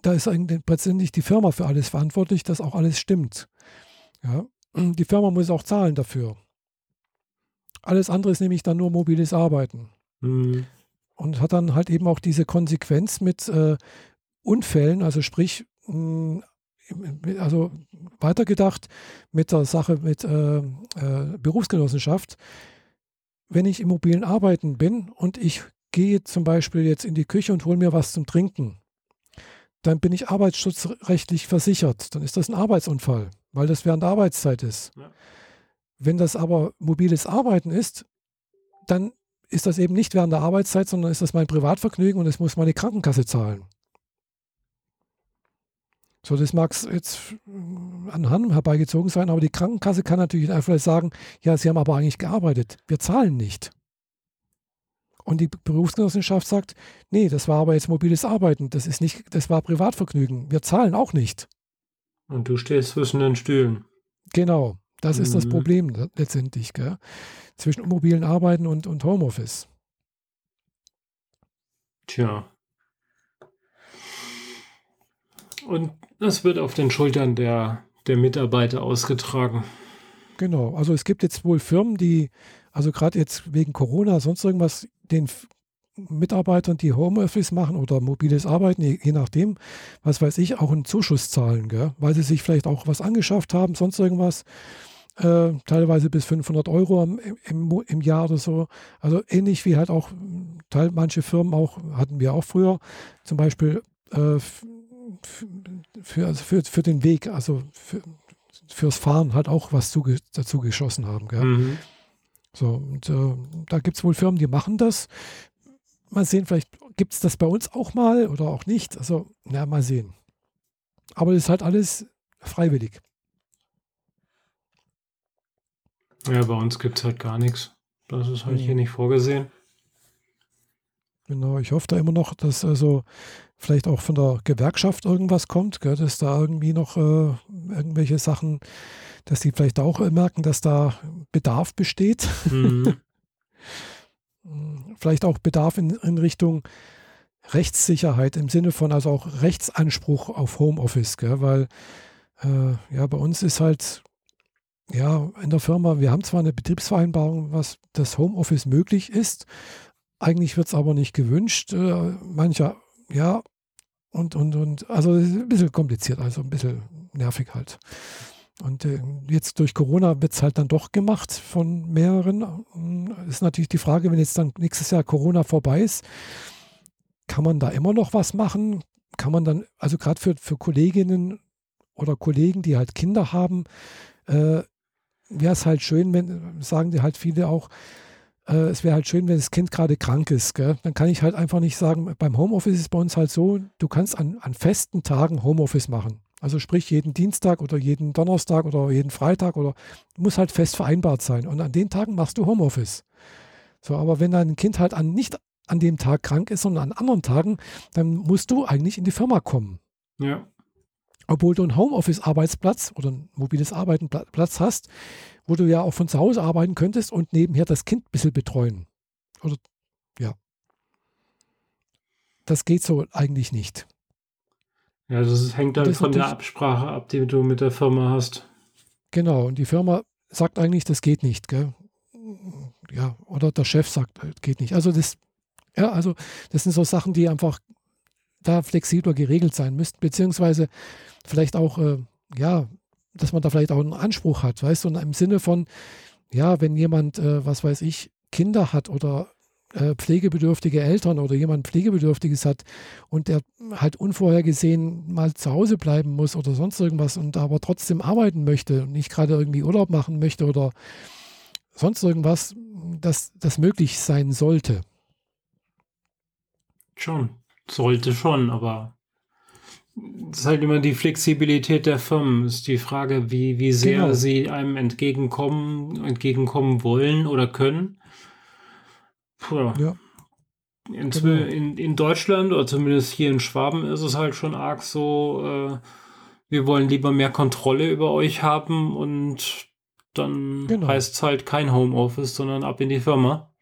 da ist eigentlich letztendlich die Firma für alles verantwortlich, dass auch alles stimmt. Ja die Firma muss auch zahlen dafür. Alles andere ist nämlich dann nur mobiles Arbeiten. Mhm. Und hat dann halt eben auch diese Konsequenz mit äh, Unfällen, also sprich, mh, also weitergedacht mit der Sache mit äh, äh, Berufsgenossenschaft. Wenn ich im mobilen Arbeiten bin und ich gehe zum Beispiel jetzt in die Küche und hole mir was zum Trinken, dann bin ich arbeitsschutzrechtlich versichert. Dann ist das ein Arbeitsunfall weil das während der Arbeitszeit ist. Ja. Wenn das aber mobiles Arbeiten ist, dann ist das eben nicht während der Arbeitszeit, sondern ist das mein Privatvergnügen und es muss meine Krankenkasse zahlen. So, das mag jetzt an Hand herbeigezogen sein, aber die Krankenkasse kann natürlich einfach sagen, ja, Sie haben aber eigentlich gearbeitet. Wir zahlen nicht. Und die Berufsgenossenschaft sagt, nee, das war aber jetzt mobiles Arbeiten, das ist nicht, das war Privatvergnügen. Wir zahlen auch nicht. Und du stehst zwischen den Stühlen. Genau, das mhm. ist das mhm. Problem letztendlich, gell? zwischen mobilen Arbeiten und, und Homeoffice. Tja. Und das wird auf den Schultern der, der Mitarbeiter ausgetragen. Genau, also es gibt jetzt wohl Firmen, die, also gerade jetzt wegen Corona, sonst irgendwas, den Mitarbeitern, die Homeoffice machen oder mobiles Arbeiten, je, je, nachdem, was weiß ich, auch einen Zuschuss zahlen, gell? weil sie sich vielleicht auch was angeschafft haben, sonst irgendwas. Äh, teilweise bis 500 Euro im, im, im, Jahr oder so. Also ähnlich wie halt auch teil, manche Firmen auch, hatten wir auch früher, zum Beispiel äh, für, also für, für den Weg, also für, fürs Fahren halt auch was zuge dazu geschossen haben. Mhm. So, und äh, da gibt es wohl Firmen, die machen das mal sehen, vielleicht gibt es das bei uns auch mal oder auch nicht. Also, ja, mal sehen. Aber das ist halt alles freiwillig. Ja, bei uns gibt es halt gar nichts. Das ist halt mhm. hier nicht vorgesehen. Genau, ich hoffe da immer noch, dass also vielleicht auch von der Gewerkschaft irgendwas kommt, gell, dass da irgendwie noch äh, irgendwelche Sachen, dass die vielleicht auch merken, dass da Bedarf besteht. Mhm. vielleicht auch Bedarf in, in, Richtung Rechtssicherheit im Sinne von also auch Rechtsanspruch auf Homeoffice, gell, weil äh, ja bei uns ist halt ja in der Firma, wir haben zwar eine Betriebsvereinbarung, was das Homeoffice möglich ist, eigentlich wird es aber nicht gewünscht. Äh, mancher, ja, und, und, und, also ein bisschen kompliziert, also ein bisschen nervig halt. Und äh, jetzt durch Corona wird es halt dann doch gemacht von mehreren. Ist natürlich die Frage, wenn jetzt dann nächstes Jahr Corona vorbei ist, kann man da immer noch was machen? Kann man dann, also gerade für, für Kolleginnen oder Kollegen, die halt Kinder haben, äh, wäre es halt schön, wenn, sagen die halt viele auch, äh, es wäre halt schön, wenn das Kind gerade krank ist. Gell? Dann kann ich halt einfach nicht sagen, beim Homeoffice ist es bei uns halt so, du kannst an, an festen Tagen Homeoffice machen. Also sprich jeden Dienstag oder jeden Donnerstag oder jeden Freitag oder muss halt fest vereinbart sein. Und an den Tagen machst du Homeoffice. So, aber wenn dein Kind halt an, nicht an dem Tag krank ist, sondern an anderen Tagen, dann musst du eigentlich in die Firma kommen. Ja. Obwohl du einen Homeoffice-Arbeitsplatz oder ein mobiles Arbeitenplatz hast, wo du ja auch von zu Hause arbeiten könntest und nebenher das Kind ein bisschen betreuen. Oder ja. Das geht so eigentlich nicht. Ja, das hängt dann das von der Absprache ab, die du mit der Firma hast. Genau, und die Firma sagt eigentlich, das geht nicht, gell? Ja, oder der Chef sagt, das geht nicht. Also das, ja, also das sind so Sachen, die einfach da flexibler geregelt sein müssten, beziehungsweise vielleicht auch, äh, ja, dass man da vielleicht auch einen Anspruch hat, weißt du, und im Sinne von, ja, wenn jemand, äh, was weiß ich, Kinder hat oder äh, pflegebedürftige Eltern oder jemand Pflegebedürftiges hat und der halt unvorhergesehen mal zu Hause bleiben muss oder sonst irgendwas und aber trotzdem arbeiten möchte und nicht gerade irgendwie Urlaub machen möchte oder sonst irgendwas, dass das möglich sein sollte. Schon, sollte schon, aber das ist halt immer die Flexibilität der Firmen. Ist die Frage, wie, wie sehr genau. sie einem entgegenkommen, entgegenkommen wollen oder können. Puh. Ja. In, genau. in, in, Deutschland oder zumindest hier in Schwaben ist es halt schon arg so, äh, wir wollen lieber mehr Kontrolle über euch haben und dann genau. heißt es halt kein Homeoffice, sondern ab in die Firma.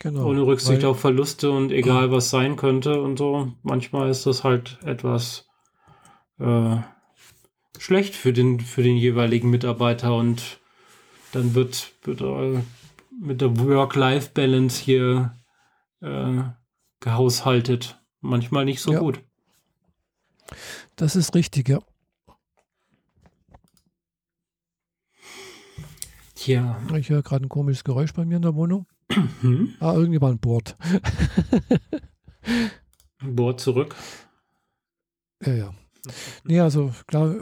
Genau. Ohne Rücksicht auf Verluste und egal was sein könnte und so. Manchmal ist das halt etwas äh, schlecht für den, für den jeweiligen Mitarbeiter und dann wird, wird äh, mit der Work-Life-Balance hier äh, gehaushaltet. Manchmal nicht so ja. gut. Das ist richtig, ja. Tja. Ich höre gerade ein komisches Geräusch bei mir in der Wohnung. Mhm. Ah, irgendjemand bohrt. bohrt zurück. Ja, ja. Nee, also klar,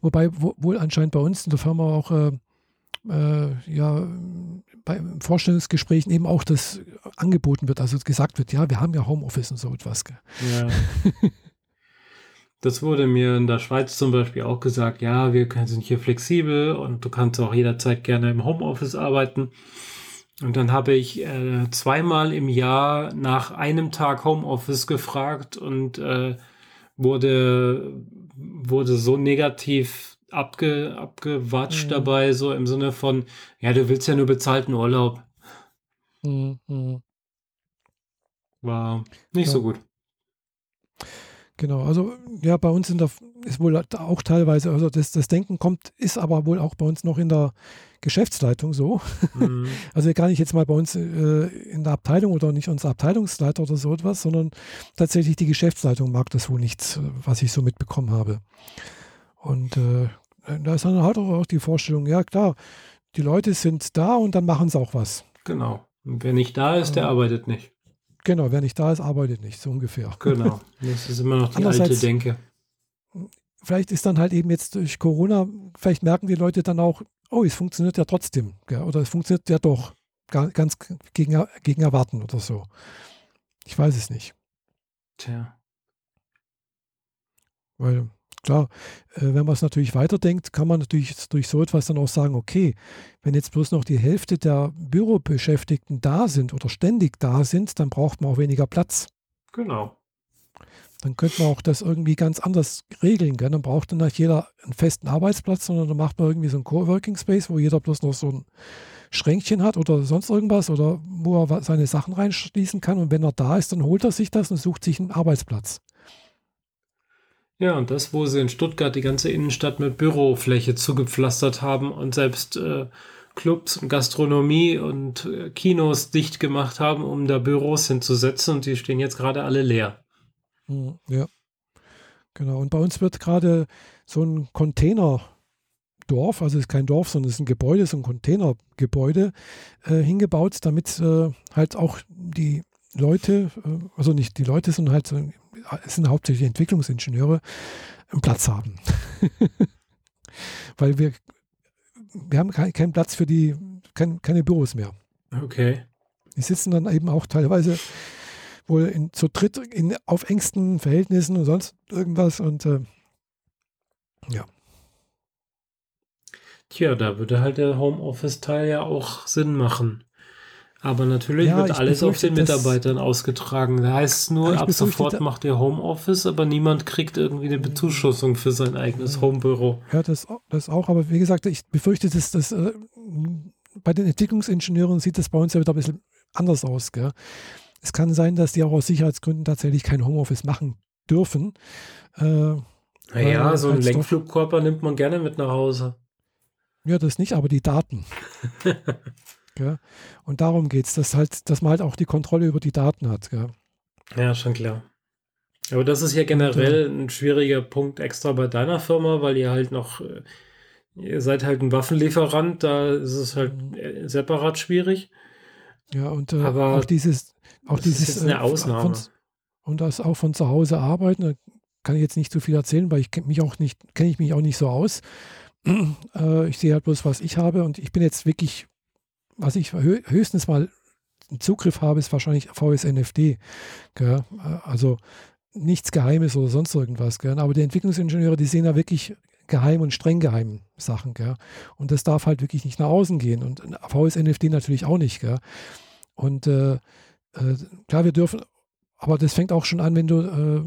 wobei wohl anscheinend bei uns in der Firma auch äh, äh, ja bei Vorstellungsgesprächen eben auch das angeboten wird, also gesagt wird, ja, wir haben ja Homeoffice und so etwas. Ja. das wurde mir in der Schweiz zum Beispiel auch gesagt, ja, wir sind hier flexibel und du kannst auch jederzeit gerne im Homeoffice arbeiten. Und dann habe ich äh, zweimal im Jahr nach einem Tag Homeoffice gefragt und äh, wurde, wurde so negativ abge, abgewatscht mhm. dabei, so im Sinne von, ja, du willst ja nur bezahlten Urlaub. Mhm. War nicht ja. so gut. Genau, also ja, bei uns in der, ist wohl auch teilweise, also das, das Denken kommt, ist aber wohl auch bei uns noch in der Geschäftsleitung so. Mhm. Also gar nicht jetzt mal bei uns äh, in der Abteilung oder nicht unser Abteilungsleiter oder so etwas, sondern tatsächlich die Geschäftsleitung mag das wohl nicht, was ich so mitbekommen habe. Und äh, da ist dann halt auch die Vorstellung, ja klar, die Leute sind da und dann machen sie auch was. Genau. Und wer nicht da ist, der arbeitet nicht. Genau, wer nicht da ist, arbeitet nicht, so ungefähr. Genau, das ist immer noch die alte Denke. Vielleicht ist dann halt eben jetzt durch Corona, vielleicht merken die Leute dann auch, oh, es funktioniert ja trotzdem. Oder es funktioniert ja doch ganz gegen, gegen Erwarten oder so. Ich weiß es nicht. Tja. Weil, klar, äh, wenn man es natürlich weiterdenkt, kann man natürlich durch so etwas dann auch sagen, okay, wenn jetzt bloß noch die Hälfte der Bürobeschäftigten da sind oder ständig da sind, dann braucht man auch weniger Platz. Genau. Dann könnte man auch das irgendwie ganz anders regeln. Gell? Dann braucht dann nicht jeder einen festen Arbeitsplatz, sondern dann macht man irgendwie so einen Coworking Space, wo jeder bloß noch so ein Schränkchen hat oder sonst irgendwas oder wo er seine Sachen reinschließen kann. Und wenn er da ist, dann holt er sich das und sucht sich einen Arbeitsplatz. Ja, und das, wo sie in Stuttgart die ganze Innenstadt mit Bürofläche zugepflastert haben und selbst äh, Clubs und Gastronomie und äh, Kinos dicht gemacht haben, um da Büros hinzusetzen und die stehen jetzt gerade alle leer. Hm, ja, genau. Und bei uns wird gerade so ein Containerdorf, also es ist kein Dorf, sondern es ist ein Gebäude, so ein Containergebäude äh, hingebaut, damit äh, halt auch die Leute, äh, also nicht die Leute, sondern halt, es sind hauptsächlich Entwicklungsingenieure, einen Platz haben. Weil wir, wir haben keinen Platz für die, kein, keine Büros mehr. Okay. Die sitzen dann eben auch teilweise wohl in, zu dritt in, auf engsten Verhältnissen und sonst irgendwas und äh, ja. Tja, da würde halt der Homeoffice-Teil ja auch Sinn machen. Aber natürlich ja, wird alles auf den Mitarbeitern ausgetragen. Da heißt es nur, ab sofort macht ihr Homeoffice, aber niemand kriegt irgendwie eine Bezuschussung für sein eigenes Homebüro. Ja, das, das auch. Aber wie gesagt, ich befürchte, dass das äh, bei den Entwicklungsingenieuren sieht das bei uns ja wieder ein bisschen anders aus. Gell? Es kann sein, dass die auch aus Sicherheitsgründen tatsächlich kein Homeoffice machen dürfen. Äh, naja, so einen Lenkflugkörper nimmt man gerne mit nach Hause. Ja, das nicht, aber die Daten. ja? Und darum geht es, dass, halt, dass man halt auch die Kontrolle über die Daten hat. Gell? Ja, schon klar. Aber das ist ja generell ein schwieriger Punkt extra bei deiner Firma, weil ihr halt noch, äh, ihr seid halt ein Waffenlieferant, da ist es halt mhm. separat schwierig. Ja, und äh, Aber auch dieses, auch das dieses, ist eine äh, Ausnahme. Von, und das auch von zu Hause arbeiten, da kann ich jetzt nicht so viel erzählen, weil ich kenne mich auch nicht, kenne ich mich auch nicht so aus. Äh, ich sehe halt bloß, was ich habe und ich bin jetzt wirklich, was ich höchstens mal Zugriff habe, ist wahrscheinlich VSNFD. Gell? Äh, also nichts Geheimes oder sonst irgendwas. Gell? Aber die Entwicklungsingenieure, die sehen ja wirklich geheim und streng geheim Sachen. Gell? Und das darf halt wirklich nicht nach außen gehen. Und VSNFD natürlich auch nicht. Gell? Und äh, äh, klar, wir dürfen, aber das fängt auch schon an, wenn du, äh,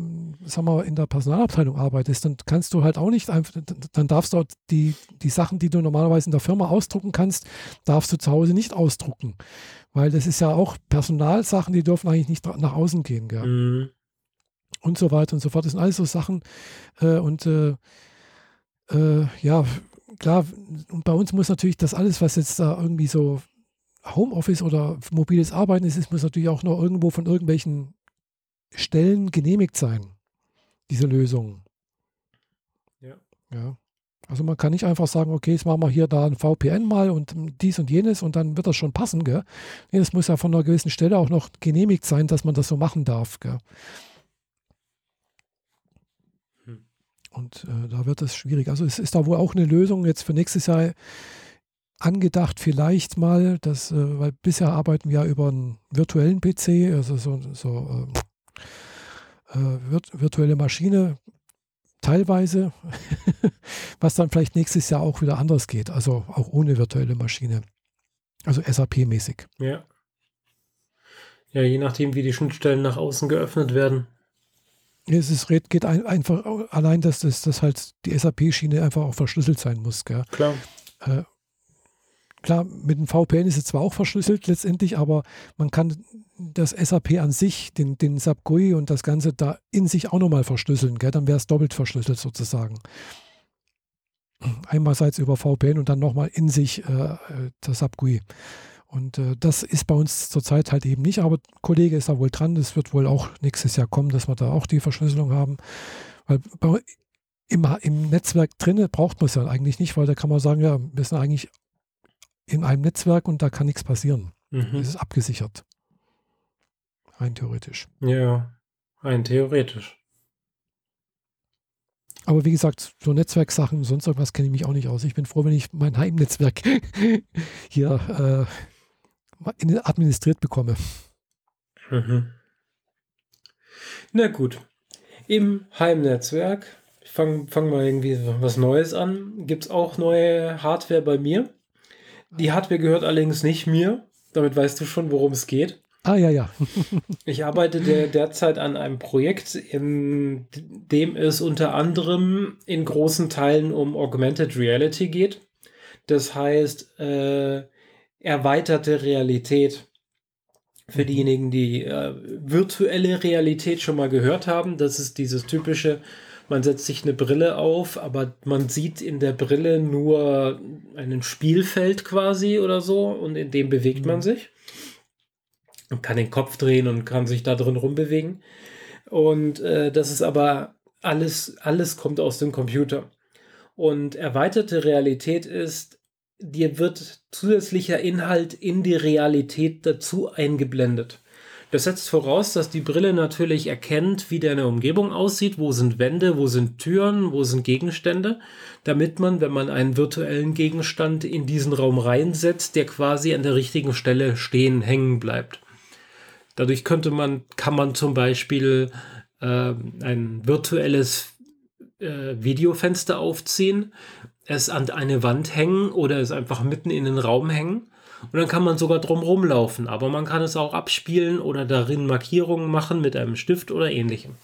sag mal, in der Personalabteilung arbeitest, dann kannst du halt auch nicht einfach, dann darfst du die, die Sachen, die du normalerweise in der Firma ausdrucken kannst, darfst du zu Hause nicht ausdrucken. Weil das ist ja auch Personalsachen, die dürfen eigentlich nicht nach außen gehen, gell? Mhm. Und so weiter und so fort. Das sind alles so Sachen. Äh, und äh, äh, ja, klar, und bei uns muss natürlich das alles, was jetzt da irgendwie so Homeoffice oder mobiles Arbeiten ist, es muss natürlich auch noch irgendwo von irgendwelchen Stellen genehmigt sein, diese Lösung. Ja. ja. Also man kann nicht einfach sagen, okay, jetzt machen wir hier da ein VPN mal und dies und jenes und dann wird das schon passen, gell? Nee, das muss ja von einer gewissen Stelle auch noch genehmigt sein, dass man das so machen darf, gell? Hm. Und äh, da wird es schwierig. Also es ist da wohl auch eine Lösung jetzt für nächstes Jahr angedacht vielleicht mal, dass, äh, weil bisher arbeiten wir ja über einen virtuellen PC, also so, so äh, äh, virtuelle Maschine, teilweise, was dann vielleicht nächstes Jahr auch wieder anders geht, also auch ohne virtuelle Maschine, also SAP-mäßig. Ja. Ja, je nachdem, wie die Schnittstellen nach außen geöffnet werden. Es ist, geht ein, einfach allein, dass das, dass halt die SAP-Schiene einfach auch verschlüsselt sein muss. Gell? Klar. Äh, Klar, mit dem VPN ist es zwar auch verschlüsselt letztendlich, aber man kann das SAP an sich, den, den SAP GUI und das Ganze da in sich auch nochmal verschlüsseln. Gell? Dann wäre es doppelt verschlüsselt sozusagen. Einmalseits über VPN und dann nochmal in sich äh, das SAP GUI. Und äh, das ist bei uns zurzeit halt eben nicht, aber Kollege ist da wohl dran. Das wird wohl auch nächstes Jahr kommen, dass wir da auch die Verschlüsselung haben. Weil bei, im, im Netzwerk drin braucht man es ja eigentlich nicht, weil da kann man sagen, ja, wir sind eigentlich in einem Netzwerk und da kann nichts passieren. Mhm. Es ist abgesichert. Rein theoretisch. Ja, rein theoretisch. Aber wie gesagt, so Netzwerksachen, sonst irgendwas kenne ich mich auch nicht aus. Ich bin froh, wenn ich mein Heimnetzwerk hier äh, administriert bekomme. Mhm. Na gut. Im Heimnetzwerk Ich fange fang mal irgendwie was Neues an. Gibt es auch neue Hardware bei mir? Die Hardware gehört allerdings nicht mir. Damit weißt du schon, worum es geht. Ah, ja, ja. ich arbeite der, derzeit an einem Projekt, in dem es unter anderem in großen Teilen um Augmented Reality geht. Das heißt, äh, erweiterte Realität. Für mhm. diejenigen, die äh, virtuelle Realität schon mal gehört haben, das ist dieses typische, man setzt sich eine Brille auf, aber man sieht in der Brille nur ein Spielfeld quasi oder so und in dem bewegt mhm. man sich. Man kann den Kopf drehen und kann sich da drin rumbewegen. Und äh, das ist aber alles, alles kommt aus dem Computer. Und erweiterte Realität ist, dir wird zusätzlicher Inhalt in die Realität dazu eingeblendet. Das setzt voraus, dass die Brille natürlich erkennt, wie deine Umgebung aussieht, wo sind Wände, wo sind Türen, wo sind Gegenstände, damit man, wenn man einen virtuellen Gegenstand in diesen Raum reinsetzt, der quasi an der richtigen Stelle stehen, hängen bleibt. Dadurch könnte man, kann man zum Beispiel äh, ein virtuelles äh, Videofenster aufziehen, es an eine Wand hängen oder es einfach mitten in den Raum hängen und dann kann man sogar drum rumlaufen. Aber man kann es auch abspielen oder darin Markierungen machen mit einem Stift oder ähnlichem.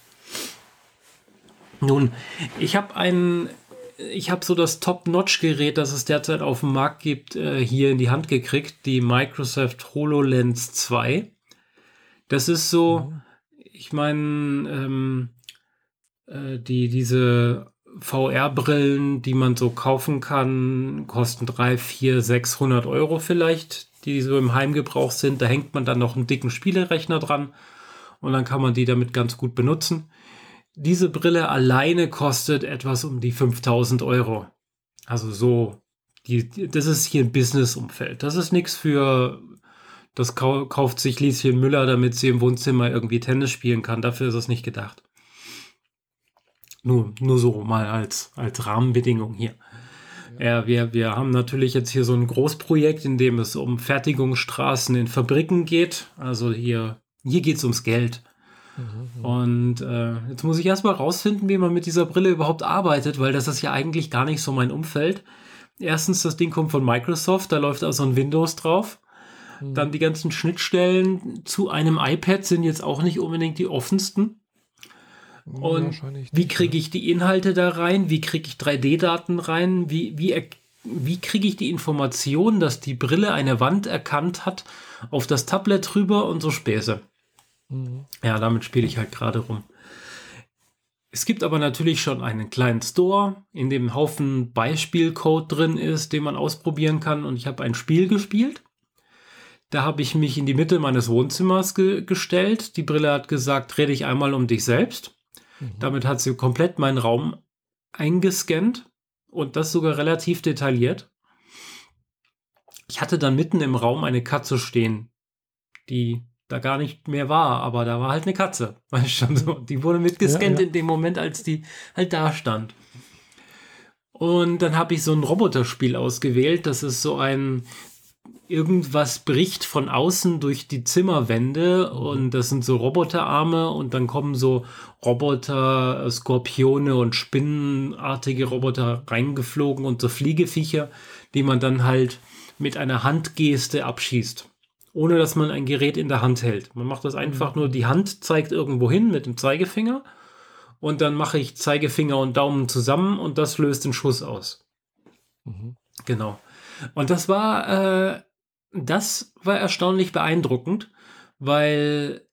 Nun, ich habe ein, ich habe so das Top-Notch-Gerät, das es derzeit auf dem Markt gibt, äh, hier in die Hand gekriegt, die Microsoft HoloLens 2. Das ist so, mhm. ich meine, ähm, äh, die, diese VR-Brillen, die man so kaufen kann, kosten 3, 4, 600 Euro vielleicht, die so im Heimgebrauch sind. Da hängt man dann noch einen dicken Spielerechner dran und dann kann man die damit ganz gut benutzen. Diese Brille alleine kostet etwas um die 5000 Euro. Also so, die, das ist hier ein Business-Umfeld. Das ist nichts für, das kauft sich Lieschen Müller, damit sie im Wohnzimmer irgendwie Tennis spielen kann. Dafür ist es nicht gedacht. Nur, nur so mal als, als Rahmenbedingung hier. Ja. wir, wir haben natürlich jetzt hier so ein Großprojekt, in dem es um Fertigungsstraßen in Fabriken geht. Also hier, hier geht es ums Geld. Mhm, mhm. Und äh, jetzt muss ich erstmal rausfinden, wie man mit dieser Brille überhaupt arbeitet, weil das ist ja eigentlich gar nicht so mein Umfeld. Erstens, das Ding kommt von Microsoft, da läuft also ein Windows drauf. Mhm. Dann die ganzen Schnittstellen zu einem iPad sind jetzt auch nicht unbedingt die offensten. Und wie kriege ich die Inhalte da rein? Wie kriege ich 3D-Daten rein? Wie, wie, wie kriege ich die Information, dass die Brille eine Wand erkannt hat, auf das Tablet rüber und so Späße? Mhm. Ja, damit spiele ich halt gerade rum. Es gibt aber natürlich schon einen kleinen Store, in dem ein Haufen Beispielcode drin ist, den man ausprobieren kann. Und ich habe ein Spiel gespielt. Da habe ich mich in die Mitte meines Wohnzimmers ge gestellt. Die Brille hat gesagt, dreh dich einmal um dich selbst. Mhm. Damit hat sie komplett meinen Raum eingescannt und das sogar relativ detailliert. Ich hatte dann mitten im Raum eine Katze stehen, die da gar nicht mehr war, aber da war halt eine Katze. Weißt schon so. Die wurde mitgescannt ja, ja. in dem Moment, als die halt da stand. Und dann habe ich so ein Roboterspiel ausgewählt. Das ist so ein irgendwas bricht von außen durch die Zimmerwände mhm. und das sind so Roboterarme und dann kommen so Roboter, Skorpione und spinnenartige Roboter reingeflogen und so Fliegeviecher, die man dann halt mit einer Handgeste abschießt. Ohne dass man ein Gerät in der Hand hält. Man macht das einfach mhm. nur, die Hand zeigt irgendwo hin mit dem Zeigefinger und dann mache ich Zeigefinger und Daumen zusammen und das löst den Schuss aus. Mhm. Genau. Und das war, äh, das war erstaunlich beeindruckend, weil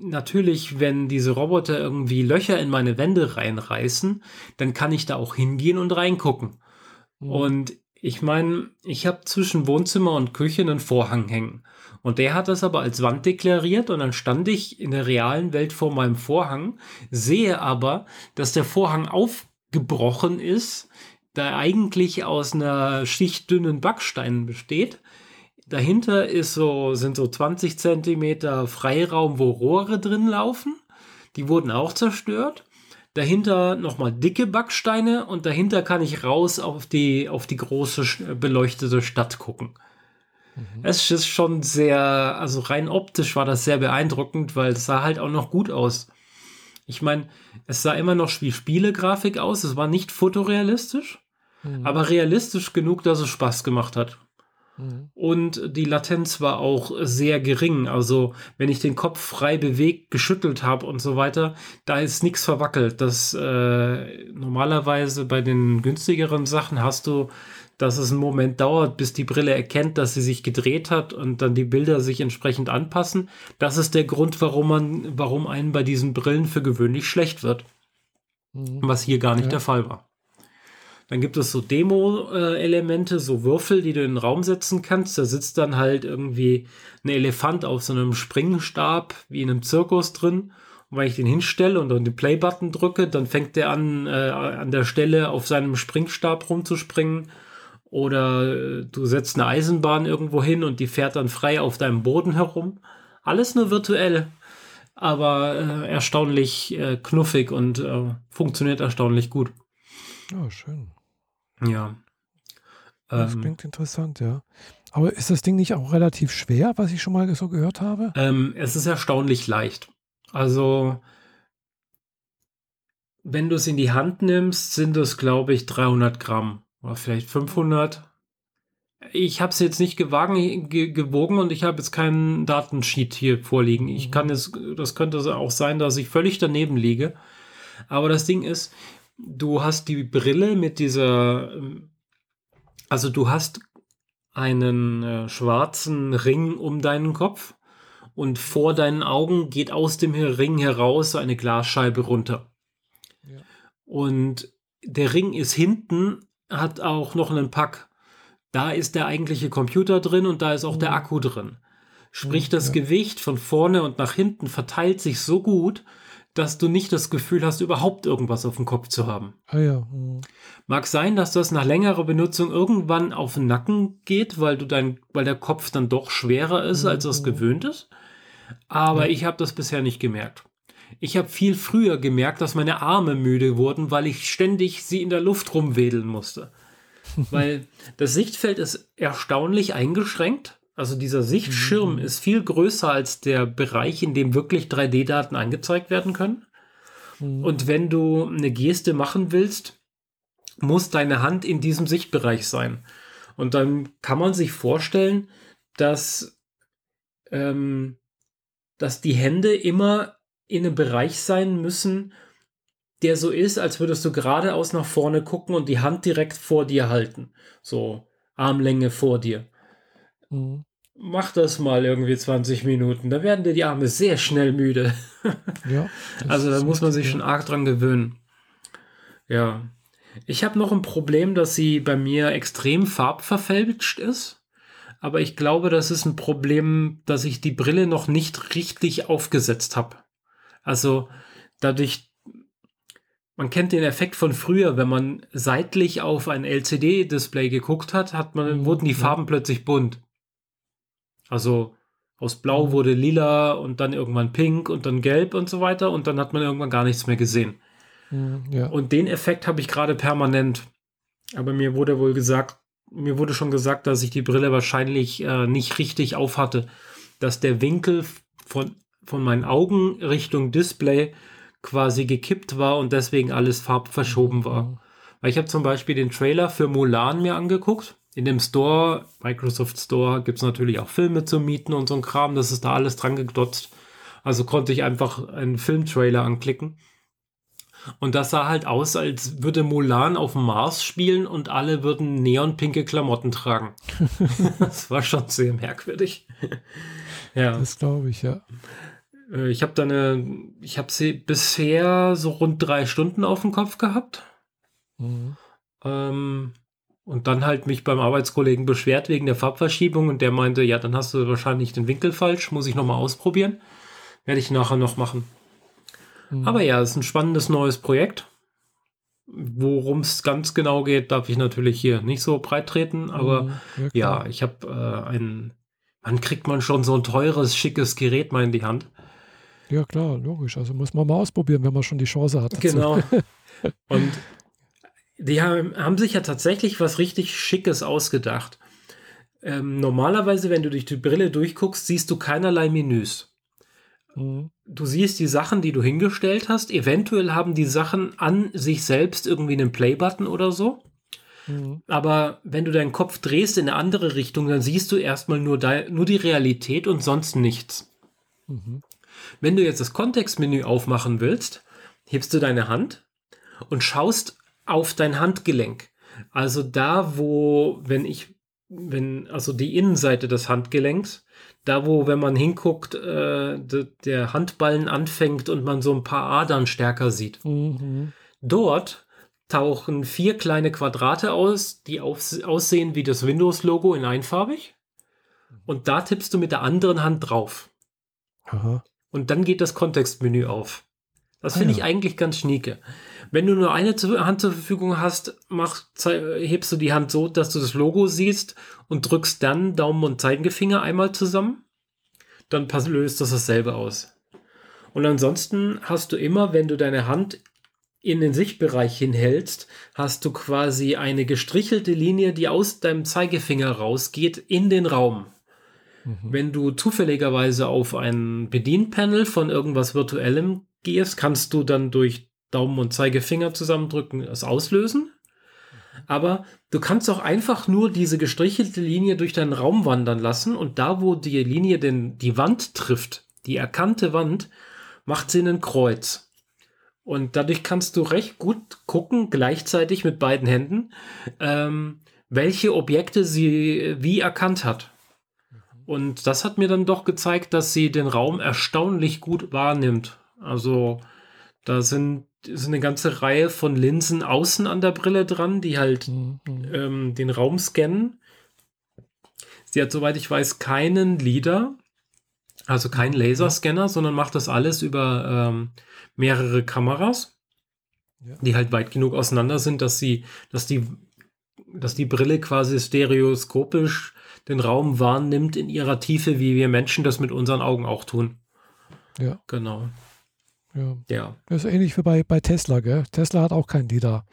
natürlich, wenn diese Roboter irgendwie Löcher in meine Wände reinreißen, dann kann ich da auch hingehen und reingucken. Mhm. Und ich meine, ich habe zwischen Wohnzimmer und Küche einen Vorhang hängen. Und der hat das aber als Wand deklariert und dann stand ich in der realen Welt vor meinem Vorhang, sehe aber, dass der Vorhang aufgebrochen ist, da eigentlich aus einer schichtdünnen Backstein besteht. Dahinter ist so, sind so 20 Zentimeter Freiraum, wo Rohre drin laufen. Die wurden auch zerstört. Dahinter nochmal dicke Backsteine und dahinter kann ich raus auf die, auf die große beleuchtete Stadt gucken. Mhm. Es ist schon sehr, also rein optisch war das sehr beeindruckend, weil es sah halt auch noch gut aus. Ich meine, es sah immer noch wie Spielegrafik aus, es war nicht fotorealistisch, mhm. aber realistisch genug, dass es Spaß gemacht hat. Mhm. Und die Latenz war auch sehr gering. Also, wenn ich den Kopf frei bewegt, geschüttelt habe und so weiter, da ist nichts verwackelt. Das äh, normalerweise bei den günstigeren Sachen hast du, dass es einen Moment dauert, bis die Brille erkennt, dass sie sich gedreht hat und dann die Bilder sich entsprechend anpassen. Das ist der Grund, warum man, warum einen bei diesen Brillen für gewöhnlich schlecht wird. Mhm. Was hier gar nicht ja. der Fall war. Dann gibt es so Demo-Elemente, so Würfel, die du in den Raum setzen kannst. Da sitzt dann halt irgendwie ein Elefant auf so einem Springstab, wie in einem Zirkus drin. Und wenn ich den hinstelle und dann den Play-Button drücke, dann fängt der an, äh, an der Stelle auf seinem Springstab rumzuspringen. Oder äh, du setzt eine Eisenbahn irgendwo hin und die fährt dann frei auf deinem Boden herum. Alles nur virtuell, aber äh, erstaunlich äh, knuffig und äh, funktioniert erstaunlich gut. Oh, schön. Ja. Das ähm, klingt interessant, ja. Aber ist das Ding nicht auch relativ schwer, was ich schon mal so gehört habe? Ähm, es ist erstaunlich leicht. Also, wenn du es in die Hand nimmst, sind es, glaube ich, 300 Gramm oder vielleicht 500. Ich habe es jetzt nicht gewagen, ge gewogen und ich habe jetzt keinen Datensheet hier vorliegen. Ich mhm. kann es, das könnte auch sein, dass ich völlig daneben liege. Aber das Ding ist, du hast die Brille mit dieser, also du hast einen äh, schwarzen Ring um deinen Kopf und vor deinen Augen geht aus dem Ring heraus so eine Glasscheibe runter. Ja. Und der Ring ist hinten, hat auch noch einen Pack. Da ist der eigentliche Computer drin und da ist auch mhm. der Akku drin. Sprich, das ja. Gewicht von vorne und nach hinten verteilt sich so gut, dass du nicht das Gefühl hast, überhaupt irgendwas auf dem Kopf zu haben. Ah ja. Mhm. Mag sein, dass das nach längerer Benutzung irgendwann auf den Nacken geht, weil du dein, weil der Kopf dann doch schwerer ist, mhm. als es gewöhnt ist. Aber ja. ich habe das bisher nicht gemerkt. Ich habe viel früher gemerkt, dass meine Arme müde wurden, weil ich ständig sie in der Luft rumwedeln musste. weil das Sichtfeld ist erstaunlich eingeschränkt. Also dieser Sichtschirm mhm. ist viel größer als der Bereich, in dem wirklich 3D-Daten angezeigt werden können. Mhm. Und wenn du eine Geste machen willst, muss deine Hand in diesem Sichtbereich sein. Und dann kann man sich vorstellen, dass, ähm, dass die Hände immer in einem Bereich sein müssen, der so ist, als würdest du geradeaus nach vorne gucken und die Hand direkt vor dir halten. So Armlänge vor dir. Mhm mach das mal irgendwie 20 Minuten. Da werden dir die Arme sehr schnell müde. ja. Also da muss man sich schon arg dran gewöhnen. Ja. Ich habe noch ein Problem, dass sie bei mir extrem farbverfälscht ist. Aber ich glaube, das ist ein Problem, dass ich die Brille noch nicht richtig aufgesetzt habe. Also dadurch, man kennt den Effekt von früher, wenn man seitlich auf ein LCD-Display geguckt hat, hat man, mhm, wurden die Farben plötzlich bunt. Also aus Blau mhm. wurde lila und dann irgendwann pink und dann gelb und so weiter und dann hat man irgendwann gar nichts mehr gesehen. Mhm, ja. Und den Effekt habe ich gerade permanent. Aber mir wurde wohl gesagt, mir wurde schon gesagt, dass ich die Brille wahrscheinlich äh, nicht richtig aufhatte. Dass der Winkel von, von meinen Augen Richtung Display quasi gekippt war und deswegen alles farbverschoben war. Mhm. Weil ich habe zum Beispiel den Trailer für Mulan mir angeguckt in dem Store, Microsoft Store, gibt es natürlich auch Filme zu mieten und so ein Kram. Das ist da alles dran gedotzt. Also konnte ich einfach einen Filmtrailer anklicken. Und das sah halt aus, als würde Mulan auf dem Mars spielen und alle würden neonpinke Klamotten tragen. das war schon sehr merkwürdig. ja. Das glaube ich, ja. Äh, ich habe da eine, ich habe sie bisher so rund drei Stunden auf dem Kopf gehabt. Mhm. Ähm, und dann halt mich beim Arbeitskollegen beschwert wegen der Farbverschiebung und der meinte, ja, dann hast du wahrscheinlich den Winkel falsch, muss ich nochmal ausprobieren. Werde ich nachher noch machen. Mhm. Aber ja, es ist ein spannendes neues Projekt. Worum es ganz genau geht, darf ich natürlich hier nicht so breit treten, aber mhm, ja, ja, ich habe äh, ein, wann kriegt man schon so ein teures, schickes Gerät mal in die Hand? Ja, klar, logisch. Also muss man mal ausprobieren, wenn man schon die Chance hat. Dazu. Genau. Und die haben, haben sich ja tatsächlich was richtig Schickes ausgedacht. Ähm, normalerweise, wenn du durch die Brille durchguckst, siehst du keinerlei Menüs. Mhm. Du siehst die Sachen, die du hingestellt hast. Eventuell haben die Sachen an sich selbst irgendwie einen Play-Button oder so. Mhm. Aber wenn du deinen Kopf drehst in eine andere Richtung, dann siehst du erstmal nur, nur die Realität und sonst nichts. Mhm. Wenn du jetzt das Kontextmenü aufmachen willst, hebst du deine Hand und schaust auf dein Handgelenk. Also da, wo, wenn ich, wenn, also die Innenseite des Handgelenks, da wo, wenn man hinguckt, äh, de, der Handballen anfängt und man so ein paar Adern stärker sieht. Mhm. Dort tauchen vier kleine Quadrate aus, die aus, aussehen wie das Windows-Logo in einfarbig. Und da tippst du mit der anderen Hand drauf. Aha. Und dann geht das Kontextmenü auf. Das finde ah, ja. ich eigentlich ganz schnieke. Wenn du nur eine Hand zur Verfügung hast, mach, hebst du die Hand so, dass du das Logo siehst und drückst dann Daumen und Zeigefinger einmal zusammen. Dann löst das dasselbe aus. Und ansonsten hast du immer, wenn du deine Hand in den Sichtbereich hinhältst, hast du quasi eine gestrichelte Linie, die aus deinem Zeigefinger rausgeht in den Raum. Mhm. Wenn du zufälligerweise auf ein Bedienpanel von irgendwas Virtuellem gehst, kannst du dann durch Daumen und Zeigefinger zusammendrücken es auslösen. Aber du kannst auch einfach nur diese gestrichelte Linie durch deinen Raum wandern lassen und da, wo die Linie denn die Wand trifft, die erkannte Wand, macht sie einen Kreuz. Und dadurch kannst du recht gut gucken, gleichzeitig mit beiden Händen, ähm, welche Objekte sie wie erkannt hat. Und das hat mir dann doch gezeigt, dass sie den Raum erstaunlich gut wahrnimmt. Also da sind, ist eine ganze Reihe von Linsen außen an der Brille dran, die halt mhm. ähm, den Raum scannen. Sie hat, soweit ich weiß, keinen LIDAR, also keinen Laserscanner, sondern macht das alles über ähm, mehrere Kameras, ja. die halt weit genug auseinander sind, dass sie, dass die, dass die Brille quasi stereoskopisch den Raum wahrnimmt in ihrer Tiefe, wie wir Menschen das mit unseren Augen auch tun. Ja. Genau. Ja. ja. Das ist ähnlich wie bei, bei Tesla, gell? Tesla hat auch kein LIDAR.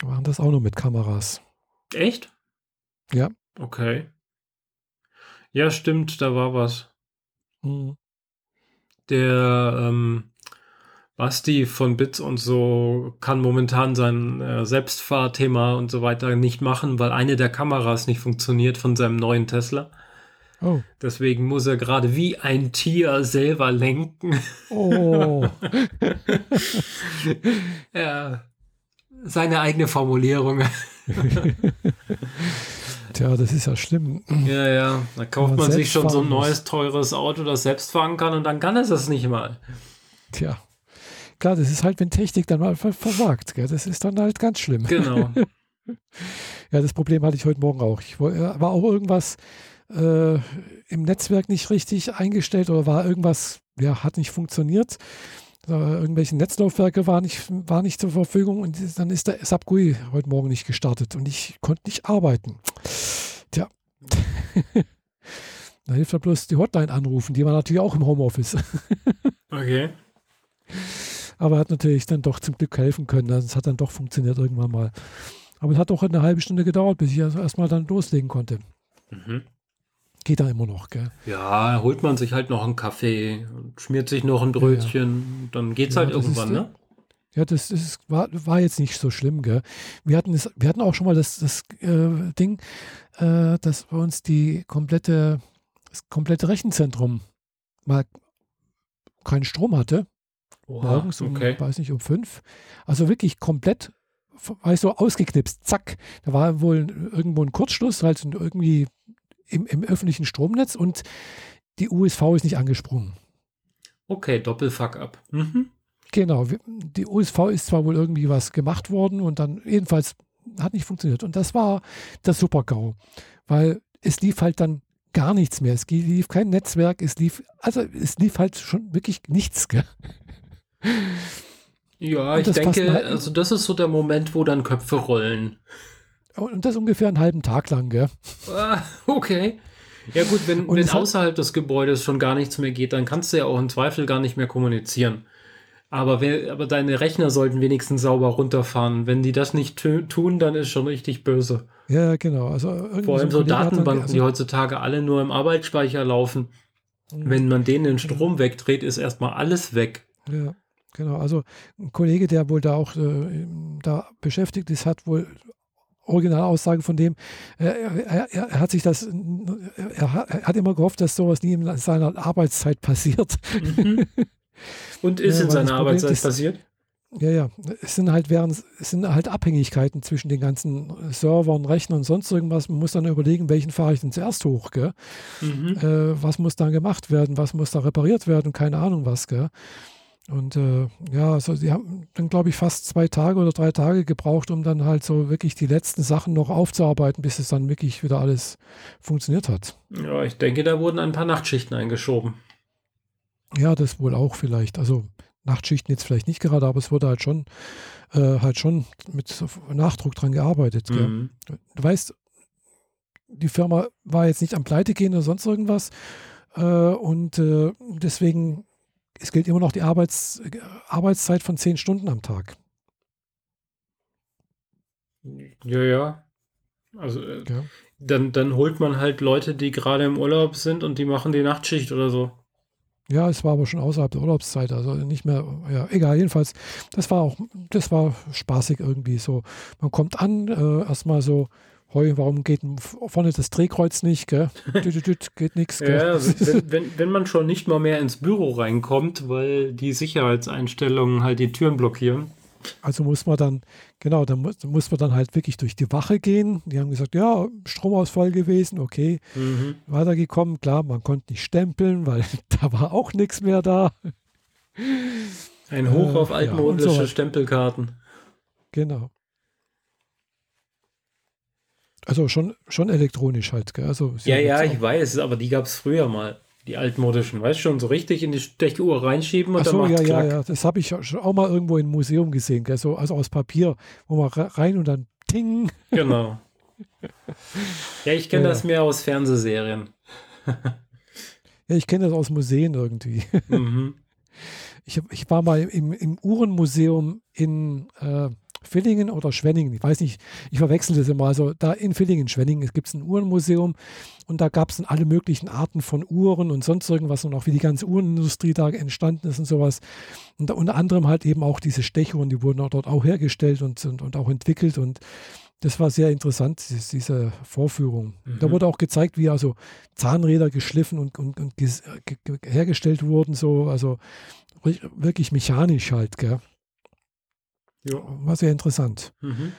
Wir machen das auch nur mit Kameras. Echt? Ja. Okay. Ja, stimmt, da war was. Mhm. Der ähm, Basti von Bits und so kann momentan sein äh, Selbstfahrthema und so weiter nicht machen, weil eine der Kameras nicht funktioniert von seinem neuen Tesla. Oh. Deswegen muss er gerade wie ein Tier selber lenken. Oh. ja. Seine eigene Formulierung. Tja, das ist ja schlimm. Ja, ja. Da kauft man sich schon so ein neues, teures Auto, das selbst fahren kann und dann kann es das nicht mal. Tja. Klar, das ist halt, wenn Technik dann mal versagt. Gell? Das ist dann halt ganz schlimm. Genau. ja, das Problem hatte ich heute Morgen auch. Ich äh, war auch irgendwas äh, im Netzwerk nicht richtig eingestellt oder war irgendwas, ja, hat nicht funktioniert. Äh, irgendwelche Netzlaufwerke waren nicht, war nicht zur Verfügung und dann ist der SAP GUI heute Morgen nicht gestartet und ich konnte nicht arbeiten. Tja. da hilft ja bloß die Hotline anrufen, die war natürlich auch im Homeoffice. okay. Aber hat natürlich dann doch zum Glück helfen können. Also es hat dann doch funktioniert irgendwann mal. Aber es hat auch eine halbe Stunde gedauert, bis ich also erstmal dann loslegen konnte. Mhm. Geht da immer noch, gell? Ja, holt man sich halt noch einen Kaffee und schmiert sich noch ein Brötchen, ja. dann geht's ja, halt irgendwann, ist, ne? Ja, das, das war, war, jetzt nicht so schlimm, gell? Wir hatten, das, wir hatten auch schon mal das, das äh, Ding, äh, dass bei uns die komplette, das komplette Rechenzentrum mal keinen Strom hatte. Oha, morgens um, okay. weiß nicht, um fünf. Also wirklich komplett, weißt du, ausgeknipst, zack. Da war wohl irgendwo ein Kurzschluss, halt irgendwie im, im öffentlichen Stromnetz und die USV ist nicht angesprungen. Okay, Doppelfuck ab. Mhm. Genau, die USV ist zwar wohl irgendwie was gemacht worden und dann jedenfalls hat nicht funktioniert. Und das war das Super-GAU, weil es lief halt dann gar nichts mehr. Es lief kein Netzwerk, es lief, also es lief halt schon wirklich nichts. Gell? Ja, ich denke, halt also das ist so der Moment, wo dann Köpfe rollen. Und das ungefähr einen halben Tag lang, gell? Ah, okay. Ja gut, wenn, wenn außerhalb des Gebäudes schon gar nichts mehr geht, dann kannst du ja auch im Zweifel gar nicht mehr kommunizieren. Aber, wer, aber deine Rechner sollten wenigstens sauber runterfahren. Wenn die das nicht tun, dann ist schon richtig böse. Ja, genau. Also Vor allem so, so Datenbanken, also, die heutzutage alle nur im Arbeitsspeicher laufen. Wenn man denen den Strom wegdreht, ist erstmal alles weg. Ja, genau. Also ein Kollege, der wohl da auch äh, da beschäftigt ist, hat wohl Originalaussage von dem, äh, er, er, er, hat sich das, er, hat immer gehofft, dass sowas nie in seiner Arbeitszeit passiert. Mhm. Und ist ja, in seiner Arbeitszeit ist, passiert? Ja, ja. Es sind halt während, es sind halt Abhängigkeiten zwischen den ganzen Servern, Rechnern und sonst irgendwas. Man muss dann überlegen, welchen fahre ich denn zuerst hoch, gell? Mhm. Äh, was muss dann gemacht werden, was muss da repariert werden, keine Ahnung was, gell? Und äh, ja, also sie haben dann, glaube ich, fast zwei Tage oder drei Tage gebraucht, um dann halt so wirklich die letzten Sachen noch aufzuarbeiten, bis es dann wirklich wieder alles funktioniert hat. Ja, ich denke, da wurden ein paar Nachtschichten eingeschoben. Ja, das wohl auch vielleicht. Also Nachtschichten jetzt vielleicht nicht gerade, aber es wurde halt schon, äh, halt schon mit Nachdruck dran gearbeitet. Mhm. Du weißt, die Firma war jetzt nicht am Pleite gehen oder sonst irgendwas. Äh, und äh, deswegen es gilt immer noch die Arbeits, Arbeitszeit von zehn Stunden am Tag. Ja, ja. Also äh, ja. Dann, dann holt man halt Leute, die gerade im Urlaub sind und die machen die Nachtschicht oder so. Ja, es war aber schon außerhalb der Urlaubszeit, also nicht mehr, ja, egal, jedenfalls, das war auch, das war spaßig irgendwie so. Man kommt an, äh, erstmal so, Heu, warum geht vorne das Drehkreuz nicht? Gell? geht nichts. Ja, wenn, wenn, wenn, man schon nicht mal mehr ins Büro reinkommt, weil die Sicherheitseinstellungen halt die Türen blockieren. Also muss man dann, genau, dann muss, muss man dann halt wirklich durch die Wache gehen. Die haben gesagt, ja, Stromausfall gewesen, okay. Mhm. Weitergekommen, klar, man konnte nicht stempeln, weil da war auch nichts mehr da. Ein Hoch äh, auf altmodische ja, so Stempelkarten. Genau. Also schon, schon elektronisch halt, gell? Also ja, ja, ich weiß, aber die gab es früher mal, die altmodischen, weißt du schon, so richtig in die Stechuhr reinschieben und Ach so, dann macht ja, Klack. ja, ja, das habe ich auch mal irgendwo im Museum gesehen, gell? So, also aus Papier, wo man rein und dann ting. Genau. Ja, ich kenne ja. das mehr aus Fernsehserien. ja, ich kenne das aus Museen irgendwie. Mhm. Ich, ich war mal im, im Uhrenmuseum in, äh, Villingen oder Schwenningen, ich weiß nicht, ich verwechsel das immer. Also da in Villingen, Schwenningen, gibt es ein Uhrenmuseum und da gab es dann alle möglichen Arten von Uhren und sonst irgendwas und auch wie die ganze Uhrenindustrie da entstanden ist und sowas. Und unter anderem halt eben auch diese Stechuhren, die wurden auch dort auch hergestellt und, und, und auch entwickelt und das war sehr interessant, diese Vorführung. Mhm. Da wurde auch gezeigt, wie also Zahnräder geschliffen und, und, und hergestellt wurden, so, also wirklich mechanisch halt, gell. Ja. War sehr interessant. Mhm.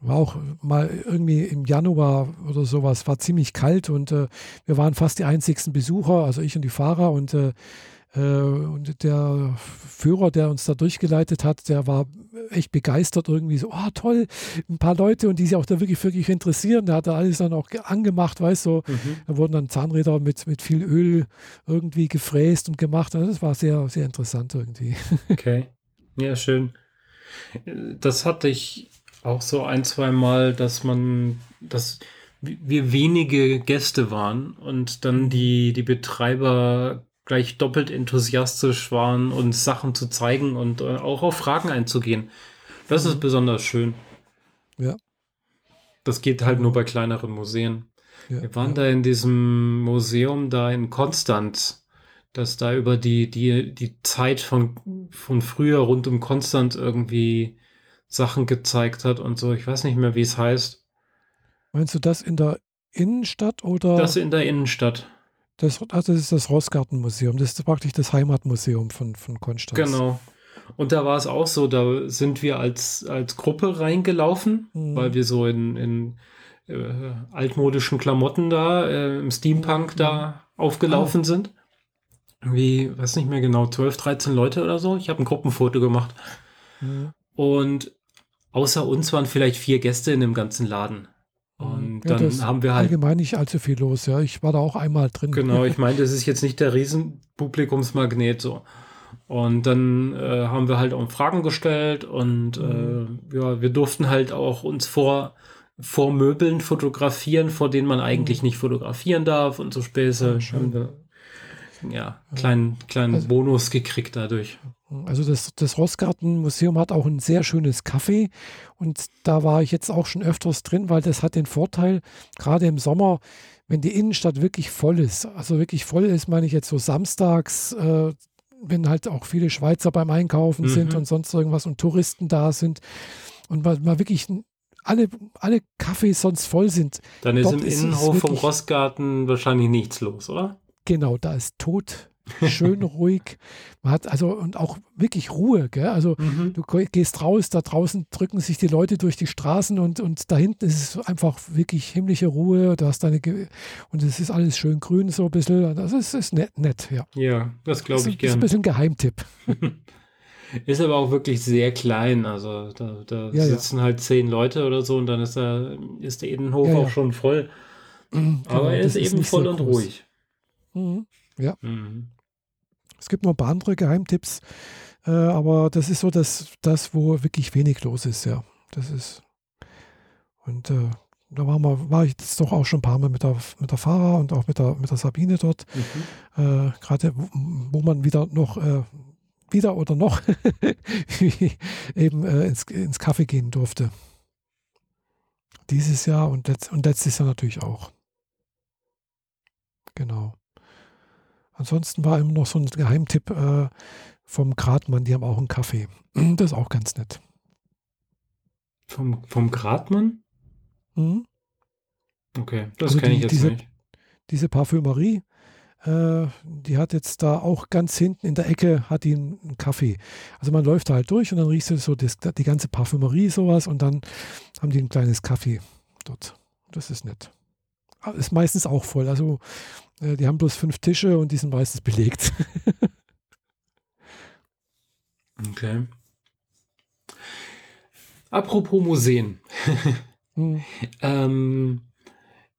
War auch mal irgendwie im Januar oder sowas, war ziemlich kalt und äh, wir waren fast die einzigsten Besucher, also ich und die Fahrer und, äh, äh, und der Führer, der uns da durchgeleitet hat, der war echt begeistert irgendwie so, oh toll, ein paar Leute und die sich auch da wirklich, wirklich interessieren. Der hat da alles dann auch angemacht, weißt du, so. mhm. da wurden dann Zahnräder mit, mit viel Öl irgendwie gefräst und gemacht. Also das war sehr, sehr interessant irgendwie. Okay, ja, schön. Das hatte ich auch so ein, zwei Mal, dass man, dass wir wenige Gäste waren und dann die, die Betreiber gleich doppelt enthusiastisch waren, uns Sachen zu zeigen und äh, auch auf Fragen einzugehen. Das ist mhm. besonders schön. Ja. Das geht halt nur bei kleineren Museen. Ja, wir waren ja. da in diesem Museum da in Konstanz dass da über die, die, die Zeit von, von früher rund um Konstant irgendwie Sachen gezeigt hat und so. Ich weiß nicht mehr, wie es heißt. Meinst du das in der Innenstadt oder? Das in der Innenstadt. Das, also das ist das Rossgartenmuseum. Das ist praktisch das Heimatmuseum von, von Konstanz. Genau. Und da war es auch so, da sind wir als, als Gruppe reingelaufen, mhm. weil wir so in, in äh, altmodischen Klamotten da, äh, im Steampunk mhm. da aufgelaufen ah. sind wie, weiß nicht mehr genau, 12, 13 Leute oder so. Ich habe ein Gruppenfoto gemacht. Mhm. Und außer uns waren vielleicht vier Gäste in dem ganzen Laden. Und ja, dann haben wir halt. Allgemein nicht allzu viel los, ja. Ich war da auch einmal drin. Genau, ich meine, das ist jetzt nicht der Riesenpublikumsmagnet so. Und dann äh, haben wir halt auch Fragen gestellt und mhm. äh, ja, wir durften halt auch uns vor, vor Möbeln fotografieren, vor denen man eigentlich mhm. nicht fotografieren darf und so Späße. Ja, ja, kleinen, kleinen also, Bonus gekriegt dadurch. Also das, das Rossgarten-Museum hat auch ein sehr schönes Café und da war ich jetzt auch schon öfters drin, weil das hat den Vorteil, gerade im Sommer, wenn die Innenstadt wirklich voll ist, also wirklich voll ist, meine ich jetzt so samstags, äh, wenn halt auch viele Schweizer beim Einkaufen mhm. sind und sonst irgendwas und Touristen da sind und mal, mal wirklich alle, alle Cafés sonst voll sind. Dann ist im Innenhof vom Rossgarten wahrscheinlich nichts los, oder? Genau, da ist tot schön ruhig. Man hat also und auch wirklich Ruhe. Gell? Also mhm. du gehst raus, da draußen drücken sich die Leute durch die Straßen und, und da hinten ist es einfach wirklich himmlische Ruhe. Du hast deine Ge und es ist alles schön grün so ein bisschen. Das ist, ist nett, nett, ja. Ja, das glaube ich gerne. Das ist ein bisschen Geheimtipp. Ist aber auch wirklich sehr klein. Also da, da ja, sitzen ja. halt zehn Leute oder so und dann ist, da, ist der Innenhof ja, auch schon voll. Mhm, genau, aber er ist eben voll und groß. ruhig. Mhm. Ja. Mhm. Es gibt noch ein paar andere Geheimtipps, äh, aber das ist so das, das, wo wirklich wenig los ist, ja. Das ist. Und äh, da war, mal, war ich jetzt doch auch schon ein paar Mal mit der, mit der Fahrer und auch mit der, mit der Sabine dort. Mhm. Äh, Gerade wo, wo, man wieder noch, äh, wieder oder noch eben äh, ins, ins Kaffee gehen durfte. Dieses Jahr und, letzt, und letztes Jahr natürlich auch. Genau. Ansonsten war immer noch so ein Geheimtipp äh, vom Gradmann, die haben auch einen Kaffee. Das ist auch ganz nett. Vom, vom Gradmann? Mhm. Okay, das also kenne ich jetzt diese, nicht. Diese Parfümerie, äh, die hat jetzt da auch ganz hinten in der Ecke hat die einen Kaffee. Also man läuft da halt durch und dann riechst du so das, die ganze Parfümerie sowas und dann haben die ein kleines Kaffee dort. Das ist nett. Ist meistens auch voll. Also äh, die haben bloß fünf Tische und die sind meistens belegt. okay. Apropos Museen. hm. ähm,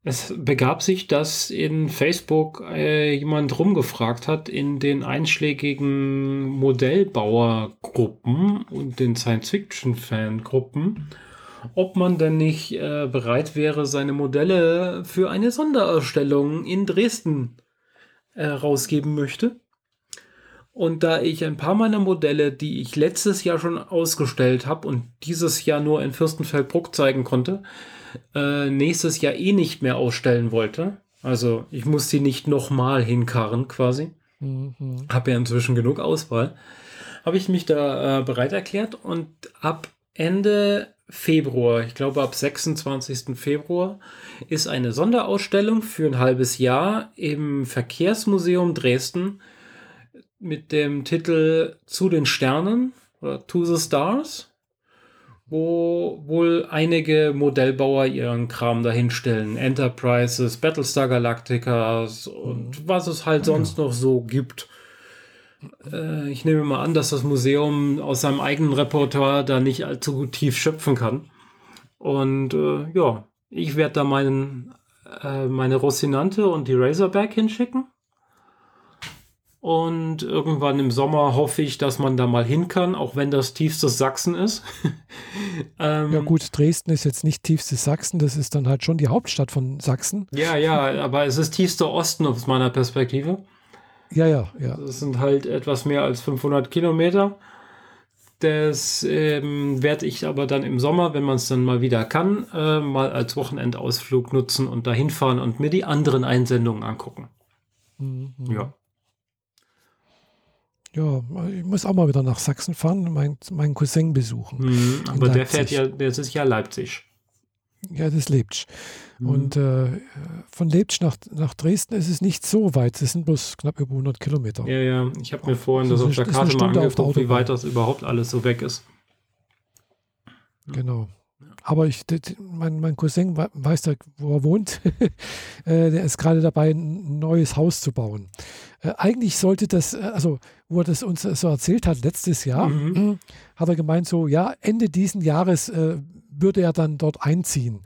es begab sich, dass in Facebook äh, jemand rumgefragt hat in den einschlägigen Modellbauergruppen und den Science-Fiction-Fangruppen, ob man denn nicht äh, bereit wäre, seine Modelle für eine Sonderausstellung in Dresden äh, rausgeben möchte. Und da ich ein paar meiner Modelle, die ich letztes Jahr schon ausgestellt habe und dieses Jahr nur in Fürstenfeldbruck zeigen konnte, äh, nächstes Jahr eh nicht mehr ausstellen wollte, also ich muss die nicht nochmal hinkarren quasi, mhm. habe ja inzwischen genug Auswahl, habe ich mich da äh, bereit erklärt und ab Ende Februar, ich glaube ab 26. Februar, ist eine Sonderausstellung für ein halbes Jahr im Verkehrsmuseum Dresden mit dem Titel Zu den Sternen oder To the Stars, wo wohl einige Modellbauer ihren Kram dahinstellen. Enterprises, Battlestar Galacticas und was es halt sonst noch so gibt. Äh, ich nehme mal an, dass das Museum aus seinem eigenen Repertoire da nicht allzu tief schöpfen kann. Und äh, ja, ich werde da meinen, äh, meine Rocinante und die Razorback hinschicken. Und irgendwann im Sommer hoffe ich, dass man da mal hin kann, auch wenn das tiefstes Sachsen ist. ähm, ja gut, Dresden ist jetzt nicht tiefstes Sachsen, das ist dann halt schon die Hauptstadt von Sachsen. Ja, ja, aber es ist tiefster Osten aus meiner Perspektive. Ja, ja, ja. Das sind halt etwas mehr als 500 Kilometer. Das ähm, werde ich aber dann im Sommer, wenn man es dann mal wieder kann, äh, mal als Wochenendausflug nutzen und da hinfahren und mir die anderen Einsendungen angucken. Mhm. Ja. Ja, ich muss auch mal wieder nach Sachsen fahren und meinen, meinen Cousin besuchen. Mhm, aber der fährt ja, der ist ja Leipzig. Ja, das Leipzig. Mhm. Und äh, von Leipzig nach, nach Dresden ist es nicht so weit. Es sind bloß knapp über 100 Kilometer. Ja, ja. Ich habe mir vorhin das, das auf der Karte mal angeguckt, wie weit das überhaupt alles so weg ist. Genau. Aber ich, mein, mein Cousin weiß da, wo er wohnt. Äh, der ist gerade dabei, ein neues Haus zu bauen. Äh, eigentlich sollte das, äh, also wo er das uns so erzählt hat, letztes Jahr, mhm. hat er gemeint, so, ja, Ende diesen Jahres äh, würde er dann dort einziehen.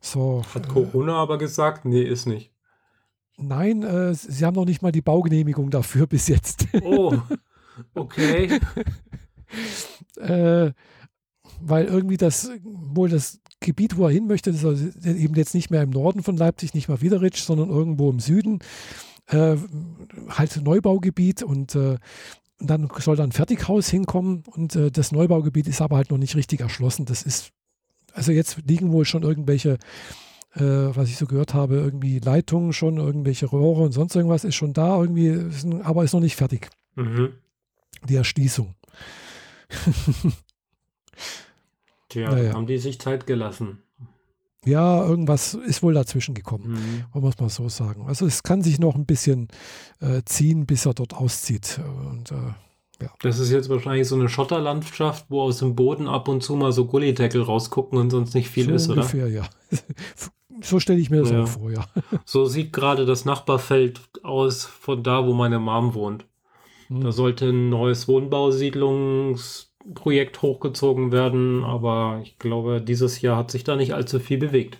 So, Hat Corona äh, aber gesagt? Nee, ist nicht. Nein, äh, sie haben noch nicht mal die Baugenehmigung dafür bis jetzt. Oh, okay. äh, weil irgendwie das, wohl das Gebiet, wo er hin möchte, das ist eben jetzt nicht mehr im Norden von Leipzig, nicht mal Wiederitsch, sondern irgendwo im Süden. Äh, halt Neubaugebiet und äh, dann soll da ein Fertighaus hinkommen und äh, das Neubaugebiet ist aber halt noch nicht richtig erschlossen. Das ist also jetzt liegen wohl schon irgendwelche äh, was ich so gehört habe, irgendwie Leitungen schon, irgendwelche Rohre und sonst irgendwas ist schon da, irgendwie, ist, aber ist noch nicht fertig. Mhm. Die Erschließung. Tja, naja. haben die sich Zeit gelassen. Ja, irgendwas ist wohl dazwischen gekommen, mhm. muss man so sagen. Also es kann sich noch ein bisschen äh, ziehen, bis er dort auszieht. Und, äh, ja. Das ist jetzt wahrscheinlich so eine Schotterlandschaft, wo aus dem Boden ab und zu mal so Gullideckel rausgucken und sonst nicht viel so ist, ungefähr, oder? ja. so stelle ich mir das ja. auch vor, ja. So sieht gerade das Nachbarfeld aus von da, wo meine Mom wohnt. Mhm. Da sollte ein neues Wohnbausiedlungs Projekt hochgezogen werden, aber ich glaube, dieses Jahr hat sich da nicht allzu viel bewegt.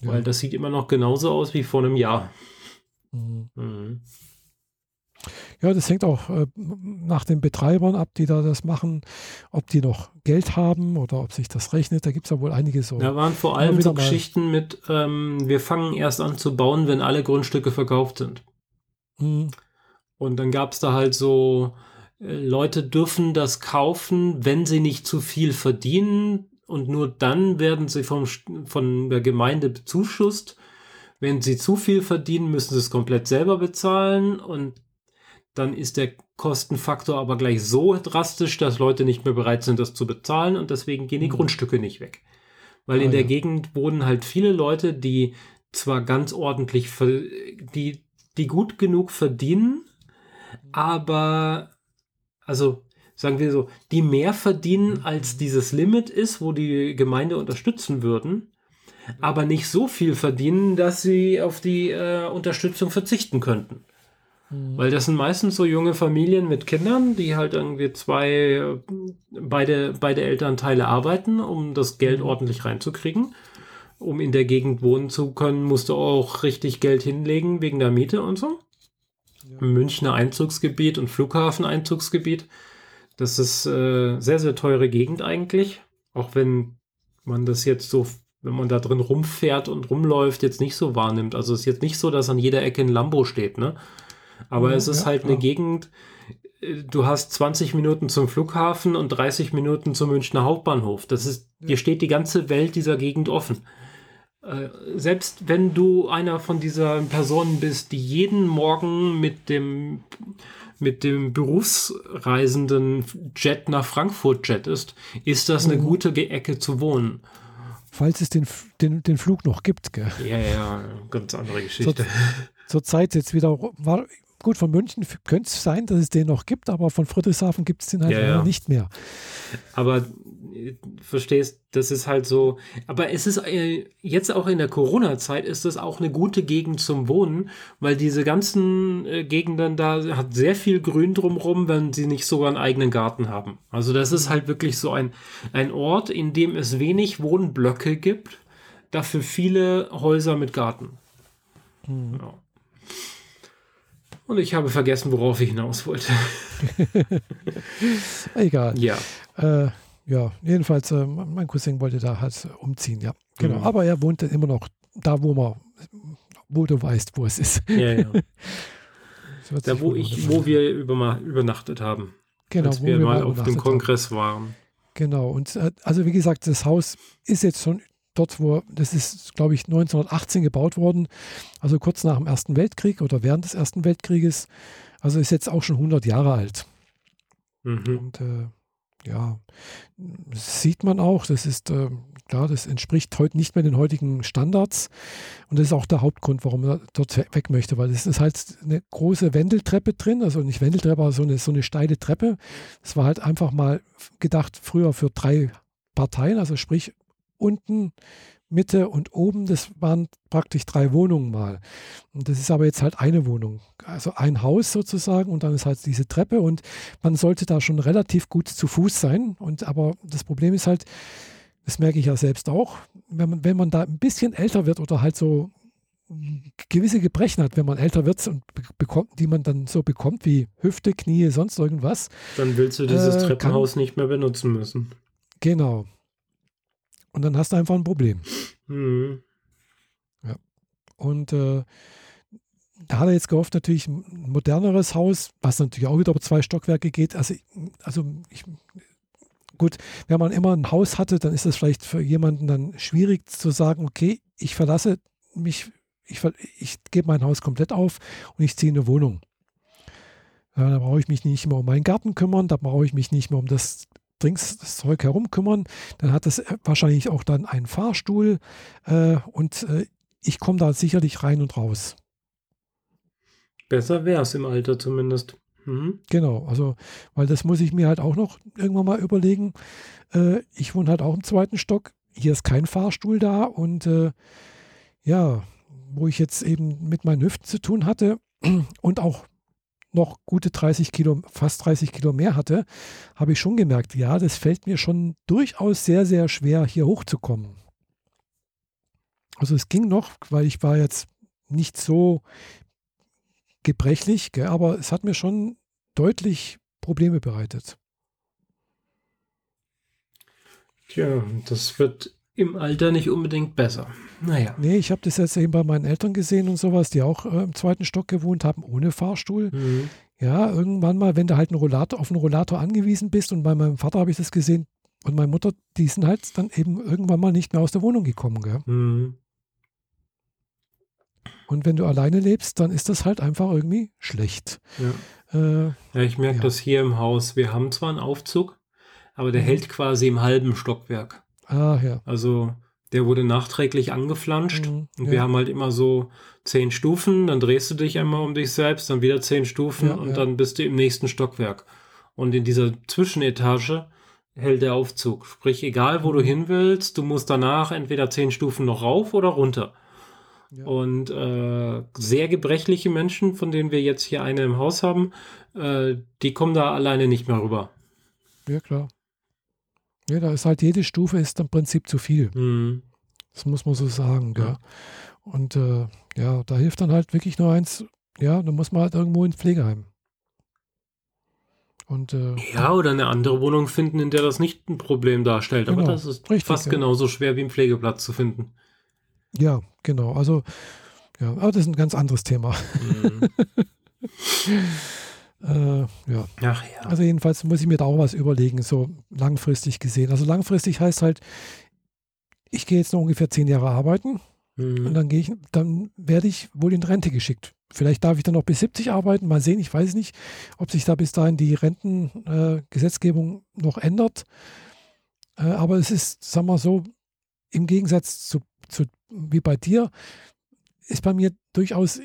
Ja. Weil das sieht immer noch genauso aus wie vor einem Jahr. Mhm. Mhm. Ja, das hängt auch äh, nach den Betreibern ab, die da das machen, ob die noch Geld haben oder ob sich das rechnet. Da gibt es ja wohl einige so. Da waren vor allem so Geschichten mit, ähm, wir fangen erst an zu bauen, wenn alle Grundstücke verkauft sind. Mhm. Und dann gab es da halt so, Leute dürfen das kaufen, wenn sie nicht zu viel verdienen und nur dann werden sie vom, von der Gemeinde bezuschusst. Wenn sie zu viel verdienen, müssen sie es komplett selber bezahlen und dann ist der Kostenfaktor aber gleich so drastisch, dass Leute nicht mehr bereit sind, das zu bezahlen und deswegen gehen die mhm. Grundstücke nicht weg. Weil ah, in der ja. Gegend wohnen halt viele Leute, die zwar ganz ordentlich, die, die gut genug verdienen, aber also sagen wir so, die mehr verdienen, als dieses Limit ist, wo die Gemeinde unterstützen würden, aber nicht so viel verdienen, dass sie auf die äh, Unterstützung verzichten könnten. Mhm. Weil das sind meistens so junge Familien mit Kindern, die halt irgendwie zwei, beide, beide Elternteile arbeiten, um das Geld mhm. ordentlich reinzukriegen. Um in der Gegend wohnen zu können, musst du auch richtig Geld hinlegen wegen der Miete und so. Münchner Einzugsgebiet und Flughafeneinzugsgebiet. Das ist äh, sehr, sehr teure Gegend eigentlich. Auch wenn man das jetzt so, wenn man da drin rumfährt und rumläuft, jetzt nicht so wahrnimmt. Also es ist jetzt nicht so, dass an jeder Ecke ein Lambo steht, ne? Aber ja, es ist ja, halt eine Gegend, äh, du hast 20 Minuten zum Flughafen und 30 Minuten zum Münchner Hauptbahnhof. Das ist, dir steht die ganze Welt dieser Gegend offen. Äh, selbst wenn du einer von dieser Personen bist, die jeden Morgen mit dem mit dem berufsreisenden Jet nach Frankfurt jet ist, ist das eine mhm. gute Ecke zu wohnen. Falls es den, den, den Flug noch gibt, gell? Ja, ja, ganz andere Geschichte. Zur, Zeit jetzt wieder, war, gut, von München könnte es sein, dass es den noch gibt, aber von Friedrichshafen gibt es den halt ja, ja. nicht mehr. Aber verstehst, das ist halt so. Aber es ist äh, jetzt auch in der Corona-Zeit ist das auch eine gute Gegend zum Wohnen, weil diese ganzen äh, Gegenden da hat sehr viel Grün drumherum, wenn sie nicht sogar einen eigenen Garten haben. Also das ist halt wirklich so ein, ein Ort, in dem es wenig Wohnblöcke gibt, dafür viele Häuser mit Garten. Mhm. Ja. Und ich habe vergessen, worauf ich hinaus wollte. Egal. Ja. Äh, ja, jedenfalls, äh, mein Cousin wollte da halt umziehen, ja. Genau. Mhm. Aber er wohnt immer noch da, wo man, wo du weißt, wo es ist. Ja, ja. da, wo ich, wo wir über, übernachtet haben. Genau, als wir, wir mal auf dem Kongress haben. waren. Genau, und äh, also wie gesagt, das Haus ist jetzt schon dort, wo, das ist, glaube ich, 1918 gebaut worden, also kurz nach dem Ersten Weltkrieg oder während des Ersten Weltkrieges. Also ist jetzt auch schon 100 Jahre alt. Mhm. Und äh, ja, das sieht man auch. Das ist äh, klar, das entspricht heute nicht mehr den heutigen Standards. Und das ist auch der Hauptgrund, warum er dort weg möchte, weil es ist halt eine große Wendeltreppe drin, also nicht Wendeltreppe, aber so eine, so eine steile Treppe. Das war halt einfach mal gedacht früher für drei Parteien, also sprich unten Mitte und oben, das waren praktisch drei Wohnungen mal. Und das ist aber jetzt halt eine Wohnung. Also ein Haus sozusagen und dann ist halt diese Treppe und man sollte da schon relativ gut zu Fuß sein. Und aber das Problem ist halt, das merke ich ja selbst auch, wenn man, wenn man da ein bisschen älter wird oder halt so gewisse Gebrechen hat, wenn man älter wird und bekommt, die man dann so bekommt, wie Hüfte, Knie, sonst irgendwas. Dann willst du dieses äh, Treppenhaus kann, nicht mehr benutzen müssen. Genau. Und dann hast du einfach ein Problem. Mhm. Ja. Und äh, da hat er jetzt gehofft, natürlich ein moderneres Haus, was natürlich auch wieder über zwei Stockwerke geht. Also, also ich, gut, wenn man immer ein Haus hatte, dann ist es vielleicht für jemanden dann schwierig zu sagen, okay, ich verlasse mich, ich, ich gebe mein Haus komplett auf und ich ziehe eine Wohnung. Ja, da brauche ich mich nicht mehr um meinen Garten kümmern, da brauche ich mich nicht mehr um das Drinks, das Zeug herum kümmern. Dann hat es wahrscheinlich auch dann einen Fahrstuhl äh, und äh, ich komme da sicherlich rein und raus. Besser wäre es im Alter zumindest. Mhm. Genau, also, weil das muss ich mir halt auch noch irgendwann mal überlegen. Äh, ich wohne halt auch im zweiten Stock. Hier ist kein Fahrstuhl da und äh, ja, wo ich jetzt eben mit meinen Hüften zu tun hatte und auch noch gute 30 Kilo, fast 30 Kilo mehr hatte, habe ich schon gemerkt, ja, das fällt mir schon durchaus sehr, sehr schwer, hier hochzukommen. Also es ging noch, weil ich war jetzt nicht so gebrechlich, gell, aber es hat mir schon deutlich Probleme bereitet. Tja, das wird im Alter nicht unbedingt besser. Naja. Nee, ich habe das jetzt eben bei meinen Eltern gesehen und sowas, die auch äh, im zweiten Stock gewohnt haben, ohne Fahrstuhl. Mhm. Ja, irgendwann mal, wenn du halt einen Rollator, auf einen Rollator angewiesen bist und bei meinem Vater habe ich das gesehen und meine Mutter, die sind halt dann eben irgendwann mal nicht mehr aus der Wohnung gekommen. Gell? Mhm. Und wenn du alleine lebst, dann ist das halt einfach irgendwie schlecht. Ja, äh, ja ich merke ja. das hier im Haus. Wir haben zwar einen Aufzug, aber der mhm. hält quasi im halben Stockwerk. Ah, ja. Also der wurde nachträglich angeflanscht mhm, und ja. wir haben halt immer so zehn Stufen, dann drehst du dich einmal um dich selbst, dann wieder zehn Stufen ja, und ja. dann bist du im nächsten Stockwerk. Und in dieser Zwischenetage hält der Aufzug. Sprich, egal wo mhm. du hin willst, du musst danach entweder zehn Stufen noch rauf oder runter. Und äh, sehr gebrechliche Menschen, von denen wir jetzt hier eine im Haus haben, äh, die kommen da alleine nicht mehr rüber. Ja, klar. Ja, da ist halt jede Stufe ist im Prinzip zu viel. Mhm. Das muss man so sagen, ja. Und äh, ja, da hilft dann halt wirklich nur eins, ja, da muss man halt irgendwo ins Pflegeheim. Und, äh, ja, oder eine andere Wohnung finden, in der das nicht ein Problem darstellt. Genau, Aber das ist richtig, fast ja. genauso schwer wie einen Pflegeplatz zu finden. Ja, genau. Also, ja, aber das ist ein ganz anderes Thema. Mhm. äh, ja. Ach ja. Also jedenfalls muss ich mir da auch was überlegen, so langfristig gesehen. Also langfristig heißt halt, ich gehe jetzt noch ungefähr zehn Jahre arbeiten mhm. und dann gehe ich, dann werde ich wohl in Rente geschickt. Vielleicht darf ich dann noch bis 70 arbeiten, mal sehen, ich weiß nicht, ob sich da bis dahin die Rentengesetzgebung äh, noch ändert. Äh, aber es ist, sagen wir so, im Gegensatz zu, zu wie bei dir, ist bei mir durchaus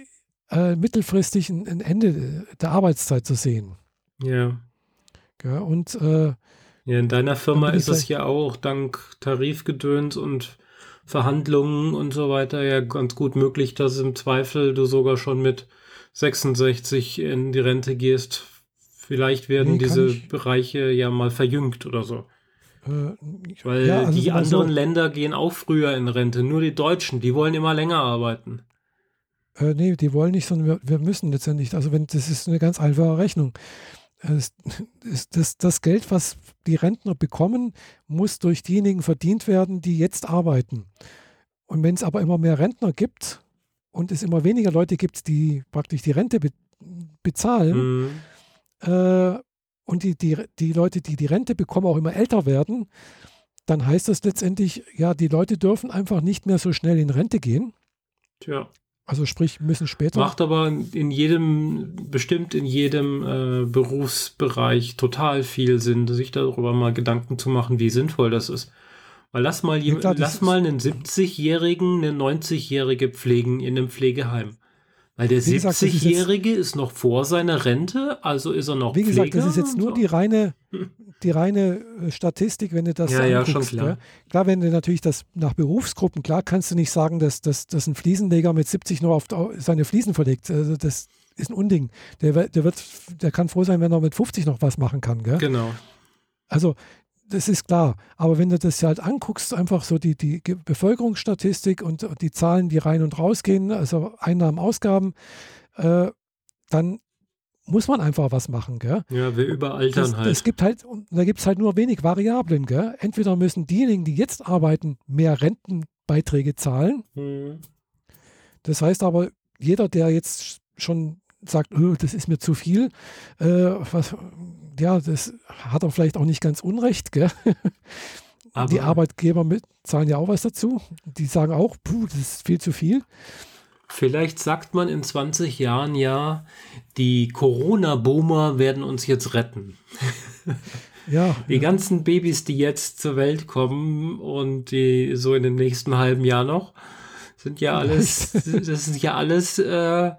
äh, mittelfristig ein, ein, Ende der Arbeitszeit zu sehen. Ja. ja und äh, ja, in deiner Firma ist es ja auch dank Tarifgedöns und Verhandlungen und so weiter ja ganz gut möglich, dass im Zweifel du sogar schon mit 66 in die Rente gehst. Vielleicht werden nee, diese Bereiche ja mal verjüngt oder so. Äh, Weil ja, also die anderen so, Länder gehen auch früher in Rente. Nur die Deutschen, die wollen immer länger arbeiten. Äh, nee, die wollen nicht, sondern wir, wir müssen letztendlich. Also wenn das ist eine ganz einfache Rechnung. Das, das, das Geld, was die Rentner bekommen, muss durch diejenigen verdient werden, die jetzt arbeiten. Und wenn es aber immer mehr Rentner gibt und es immer weniger Leute gibt, die praktisch die Rente be bezahlen, mhm. äh, und die, die, die Leute, die die Rente bekommen, auch immer älter werden, dann heißt das letztendlich, ja, die Leute dürfen einfach nicht mehr so schnell in Rente gehen. Tja. Also sprich, müssen später. Macht aber in jedem, bestimmt in jedem äh, Berufsbereich total viel Sinn, sich darüber mal Gedanken zu machen, wie sinnvoll das ist. Weil lass mal, ja, klar, lass mal einen 70-Jährigen, eine 90-Jährige pflegen in einem Pflegeheim. Weil der 70-Jährige ist, ist, noch vor seiner Rente, also ist er noch Wie gesagt, Pfleger das ist jetzt nur so. die reine, die reine äh, Statistik, wenn du das ja, anguckst. Ja, schon klar. Ja. Klar, wenn du natürlich das nach Berufsgruppen, klar kannst du nicht sagen, dass, dass, dass ein Fliesenleger mit 70 nur auf seine Fliesen verlegt. Also das ist ein Unding. Der, der, wird, der kann froh sein, wenn er mit 50 noch was machen kann. Gell? Genau. Also das ist klar. Aber wenn du das halt anguckst, einfach so die, die Bevölkerungsstatistik und die Zahlen, die rein und rausgehen, also Einnahmen, Ausgaben, äh, dann muss man einfach was machen. Gell? Ja, wir überaltern das, halt. Es gibt halt, da gibt es halt nur wenig Variablen. Gell? Entweder müssen diejenigen, die jetzt arbeiten, mehr Rentenbeiträge zahlen. Mhm. Das heißt aber, jeder, der jetzt schon sagt, oh, das ist mir zu viel, äh, was, ja, das hat er vielleicht auch nicht ganz unrecht, gell? Aber die Arbeitgeber mit, zahlen ja auch was dazu. Die sagen auch, puh, das ist viel zu viel. Vielleicht sagt man in 20 Jahren ja, die Corona-Boomer werden uns jetzt retten. Ja. Die ganzen Babys, die jetzt zur Welt kommen und die so in dem nächsten halben Jahr noch, sind ja alles, das sind ja alles äh,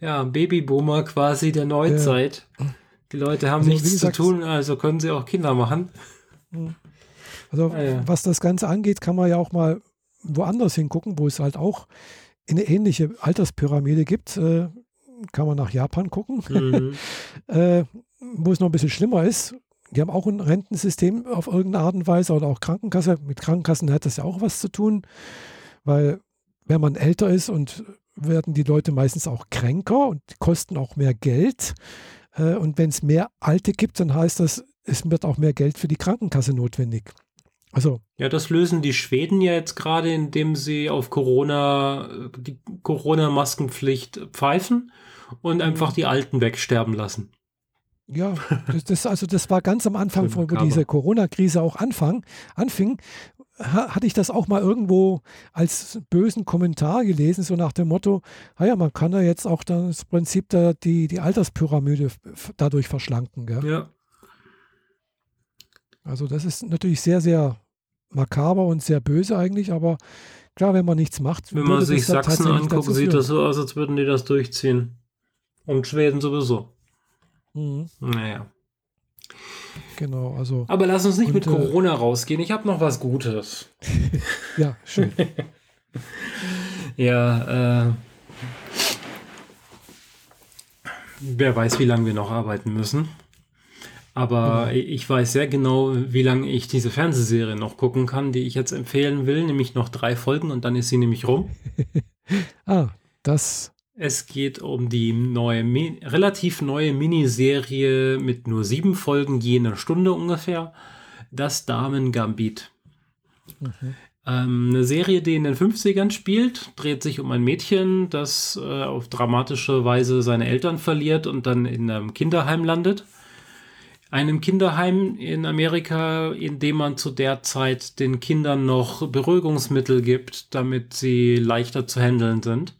ja, Babyboomer quasi der Neuzeit. Ja. Die Leute haben also, nichts gesagt, zu tun, also können sie auch Kinder machen. Also ah, ja. was das Ganze angeht, kann man ja auch mal woanders hingucken, wo es halt auch eine ähnliche Alterspyramide gibt. Äh, kann man nach Japan gucken, mhm. äh, wo es noch ein bisschen schlimmer ist. Die haben auch ein Rentensystem auf irgendeine Art und Weise oder auch Krankenkasse. Mit Krankenkassen hat das ja auch was zu tun, weil wenn man älter ist und werden die Leute meistens auch kränker und kosten auch mehr Geld. Äh, und wenn es mehr Alte gibt, dann heißt das, es wird auch mehr Geld für die Krankenkasse notwendig. Also. Ja, das lösen die Schweden ja jetzt gerade, indem sie auf Corona, die Corona-Maskenpflicht pfeifen und einfach die Alten wegsterben lassen. Ja, das, das, also das war ganz am Anfang, wo diese Corona-Krise auch anfang, anfing, hatte ich das auch mal irgendwo als bösen Kommentar gelesen, so nach dem Motto, naja, man kann ja jetzt auch das Prinzip der, die, die Alterspyramide dadurch verschlanken. Gell? Ja. Also das ist natürlich sehr, sehr makaber und sehr böse eigentlich, aber klar, wenn man nichts macht. Wenn man sich Sachsen anguckt, sieht das so aus, als würden die das durchziehen. Und Schweden sowieso. Mhm. Naja. Genau, also. Aber lass uns nicht und, mit äh, Corona rausgehen. Ich habe noch was Gutes. ja, schön. ja, äh, wer weiß, wie lange wir noch arbeiten müssen. Aber genau. ich weiß sehr genau, wie lange ich diese Fernsehserie noch gucken kann, die ich jetzt empfehlen will, nämlich noch drei Folgen und dann ist sie nämlich rum. ah, das es geht um die neue, relativ neue Miniserie mit nur sieben Folgen je eine Stunde ungefähr. Das Damen Gambit. Mhm. Ähm, eine Serie, die in den 50ern spielt, dreht sich um ein Mädchen, das äh, auf dramatische Weise seine Eltern verliert und dann in einem Kinderheim landet. Einem Kinderheim in Amerika, in dem man zu der Zeit den Kindern noch Beruhigungsmittel gibt, damit sie leichter zu handeln sind.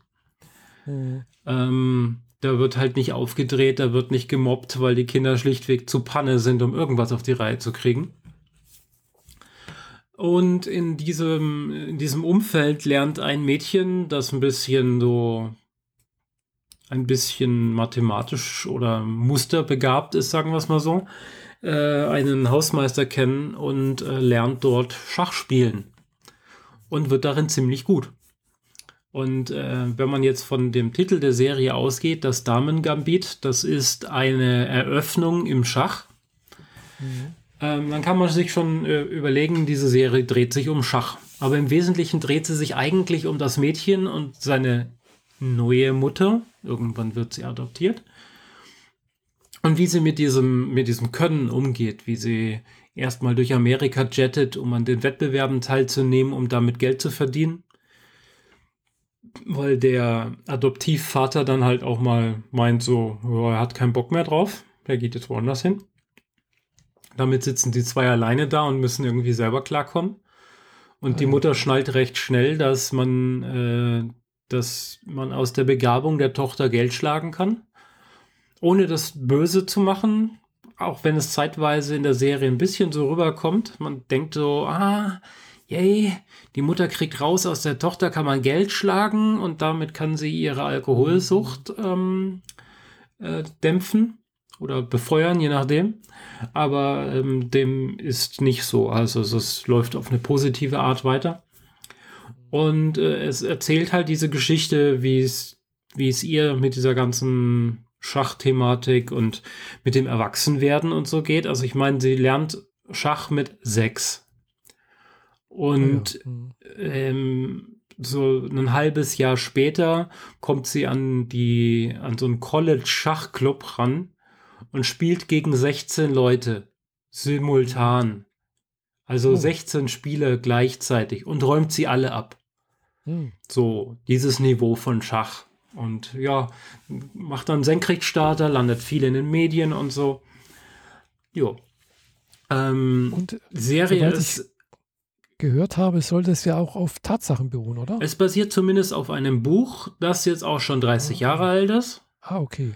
Ähm, da wird halt nicht aufgedreht, da wird nicht gemobbt, weil die Kinder schlichtweg zu Panne sind, um irgendwas auf die Reihe zu kriegen. Und in diesem, in diesem Umfeld lernt ein Mädchen, das ein bisschen so ein bisschen mathematisch oder musterbegabt ist, sagen wir es mal so, äh, einen Hausmeister kennen und äh, lernt dort Schach spielen und wird darin ziemlich gut. Und äh, wenn man jetzt von dem Titel der Serie ausgeht, das Damen-Gambit, das ist eine Eröffnung im Schach. Mhm. Ähm, dann kann man sich schon äh, überlegen, diese Serie dreht sich um Schach. Aber im Wesentlichen dreht sie sich eigentlich um das Mädchen und seine neue Mutter. Irgendwann wird sie adoptiert. Und wie sie mit diesem, mit diesem Können umgeht, wie sie erstmal durch Amerika jettet, um an den Wettbewerben teilzunehmen, um damit Geld zu verdienen weil der Adoptivvater dann halt auch mal meint, so, oh, er hat keinen Bock mehr drauf, der geht jetzt woanders hin. Damit sitzen die zwei alleine da und müssen irgendwie selber klarkommen. Und ah, die Mutter schnallt recht schnell, dass man, äh, dass man aus der Begabung der Tochter Geld schlagen kann, ohne das Böse zu machen, auch wenn es zeitweise in der Serie ein bisschen so rüberkommt. Man denkt so, ah, yay, die Mutter kriegt raus, aus der Tochter kann man Geld schlagen und damit kann sie ihre Alkoholsucht ähm, äh, dämpfen oder befeuern, je nachdem. Aber ähm, dem ist nicht so. Also es läuft auf eine positive Art weiter. Und äh, es erzählt halt diese Geschichte, wie es, wie es ihr mit dieser ganzen Schachthematik und mit dem Erwachsenwerden und so geht. Also ich meine, sie lernt Schach mit sechs. Und ja. Mhm. ähm, so ein halbes Jahr später kommt sie an die, an so einen College-Schachclub ran und spielt gegen 16 Leute simultan. Also oh. 16 Spiele gleichzeitig und räumt sie alle ab. Hm. So, dieses Niveau von Schach. Und ja, macht dann Senkrechtstarter, landet viel in den Medien und so. Jo. Ähm, und Serie ist gehört habe, soll das ja auch auf Tatsachen beruhen, oder? Es basiert zumindest auf einem Buch, das jetzt auch schon 30 Jahre alt ist. Ah, okay.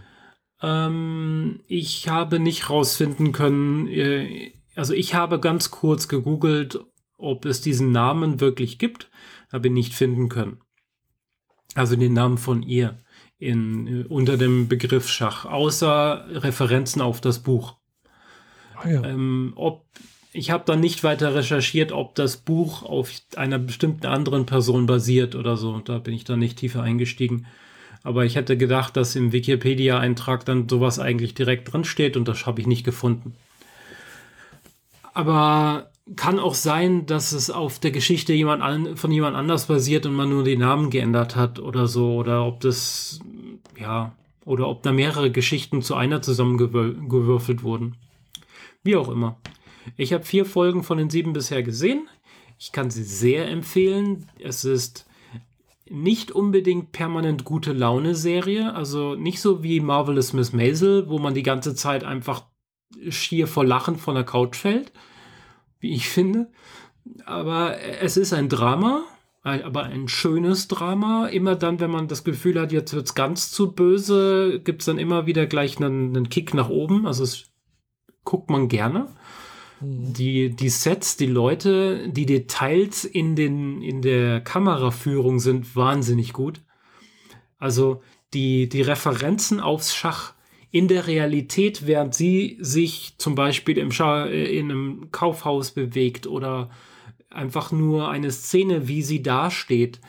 Ähm, ich habe nicht rausfinden können, äh, also ich habe ganz kurz gegoogelt, ob es diesen Namen wirklich gibt, habe ihn nicht finden können. Also den Namen von ihr in, äh, unter dem Begriff Schach, außer Referenzen auf das Buch. Ah, ja. ähm, ob ich habe dann nicht weiter recherchiert, ob das Buch auf einer bestimmten anderen Person basiert oder so. Da bin ich dann nicht tiefer eingestiegen. Aber ich hätte gedacht, dass im Wikipedia-Eintrag dann sowas eigentlich direkt drin steht und das habe ich nicht gefunden. Aber kann auch sein, dass es auf der Geschichte jemand an, von jemand anders basiert und man nur die Namen geändert hat oder so. Oder ob das, ja, oder ob da mehrere Geschichten zu einer zusammengewürfelt wurden. Wie auch immer. Ich habe vier Folgen von den sieben bisher gesehen. Ich kann sie sehr empfehlen. Es ist nicht unbedingt permanent gute Laune-Serie, also nicht so wie Marvelous Miss Maisel, wo man die ganze Zeit einfach schier vor Lachen von der Couch fällt, wie ich finde. Aber es ist ein Drama, aber ein schönes Drama. Immer dann, wenn man das Gefühl hat, jetzt wird es ganz zu böse, gibt es dann immer wieder gleich einen, einen Kick nach oben. Also es guckt man gerne. Mhm. Die, die Sets, die Leute, die Details in, den, in der Kameraführung sind wahnsinnig gut. Also die, die Referenzen aufs Schach in der Realität, während sie sich zum Beispiel im Scha äh, in einem Kaufhaus bewegt oder einfach nur eine Szene, wie sie dasteht.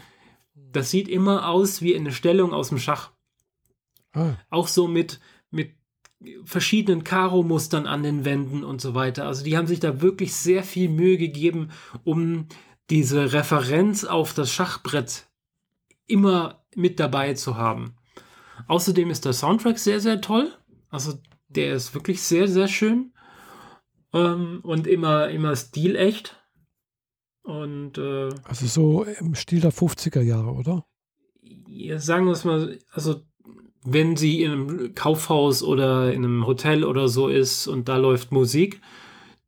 Das sieht immer aus wie eine Stellung aus dem Schach. Ah. Auch so mit, mit verschiedenen Karo-Mustern an den Wänden und so weiter. Also die haben sich da wirklich sehr viel Mühe gegeben, um diese Referenz auf das Schachbrett immer mit dabei zu haben. Außerdem ist der Soundtrack sehr, sehr toll. Also der ist wirklich sehr, sehr schön. Ähm, und immer, immer stilecht. Und, äh, also so im Stil der 50er Jahre, oder? Ja, sagen wir es mal, also wenn sie in einem Kaufhaus oder in einem Hotel oder so ist und da läuft Musik,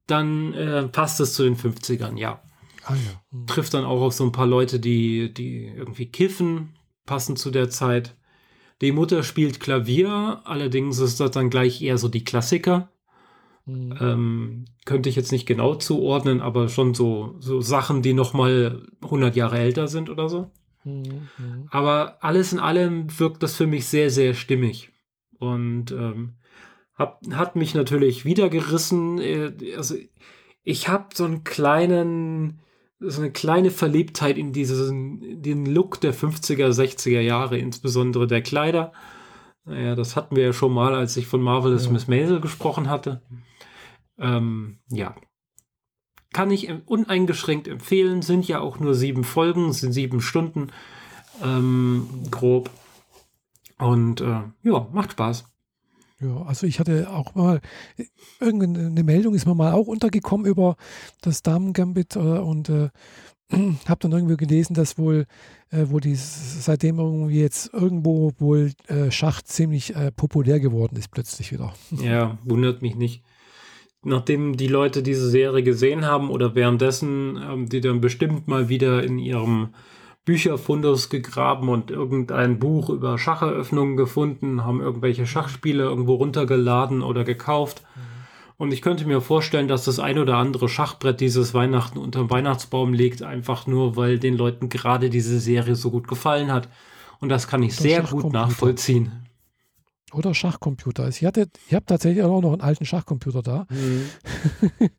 dann äh, passt es zu den 50ern, ja. Ah, ja. Trifft dann auch auf so ein paar Leute, die, die irgendwie kiffen, passend zu der Zeit. Die Mutter spielt Klavier, allerdings ist das dann gleich eher so die Klassiker. Mhm. Ähm, könnte ich jetzt nicht genau zuordnen, aber schon so, so Sachen, die noch mal 100 Jahre älter sind oder so. Mhm. Aber alles in allem wirkt das für mich sehr, sehr stimmig. Und ähm, hab, hat mich natürlich wieder gerissen. Äh, also ich habe so einen kleinen, so eine kleine Verliebtheit in diesen, den Look der 50er, 60er Jahre, insbesondere der Kleider. Naja, das hatten wir ja schon mal, als ich von Marvelous ja. Miss Maisel gesprochen hatte. Ähm, ja, kann ich uneingeschränkt empfehlen. Sind ja auch nur sieben Folgen, sind sieben Stunden ähm, grob. Und äh, ja, macht Spaß. Ja, also ich hatte auch mal, irgendeine Meldung ist mir mal auch untergekommen über das Damen-Gambit äh, und äh, habe dann irgendwie gelesen, dass wohl, äh, wo die seitdem irgendwie jetzt irgendwo wohl äh, Schach ziemlich äh, populär geworden ist, plötzlich wieder. Ja, wundert mich nicht nachdem die Leute diese Serie gesehen haben oder währenddessen haben die dann bestimmt mal wieder in ihrem Bücherfundus gegraben und irgendein Buch über Schacheröffnungen gefunden, haben irgendwelche Schachspiele irgendwo runtergeladen oder gekauft. Mhm. Und ich könnte mir vorstellen, dass das ein oder andere Schachbrett dieses Weihnachten unter dem Weihnachtsbaum liegt, einfach nur, weil den Leuten gerade diese Serie so gut gefallen hat. Und das kann ich sehr gut nachvollziehen. Oder Schachcomputer. Ich, hatte, ich habe tatsächlich auch noch einen alten Schachcomputer da. Mhm.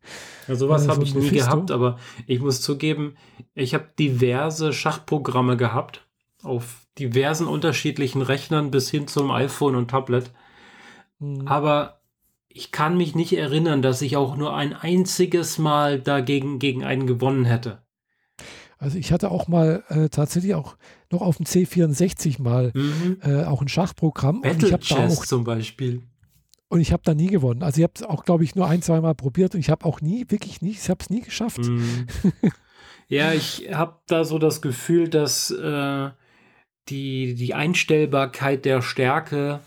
Ja, sowas äh, habe ich nie gehabt, aber ich muss zugeben, ich habe diverse Schachprogramme gehabt auf diversen unterschiedlichen Rechnern bis hin zum iPhone und Tablet. Mhm. Aber ich kann mich nicht erinnern, dass ich auch nur ein einziges Mal dagegen gegen einen gewonnen hätte. Also ich hatte auch mal äh, tatsächlich auch noch auf dem C64 mal mhm. äh, auch ein Schachprogramm. Battle und ich Chess da auch, zum Beispiel. Und ich habe da nie gewonnen. Also ich habe es auch, glaube ich, nur ein, zwei Mal probiert und ich habe auch nie, wirklich nie, ich habe es nie geschafft. Mhm. ja, ich habe da so das Gefühl, dass äh, die, die Einstellbarkeit der Stärke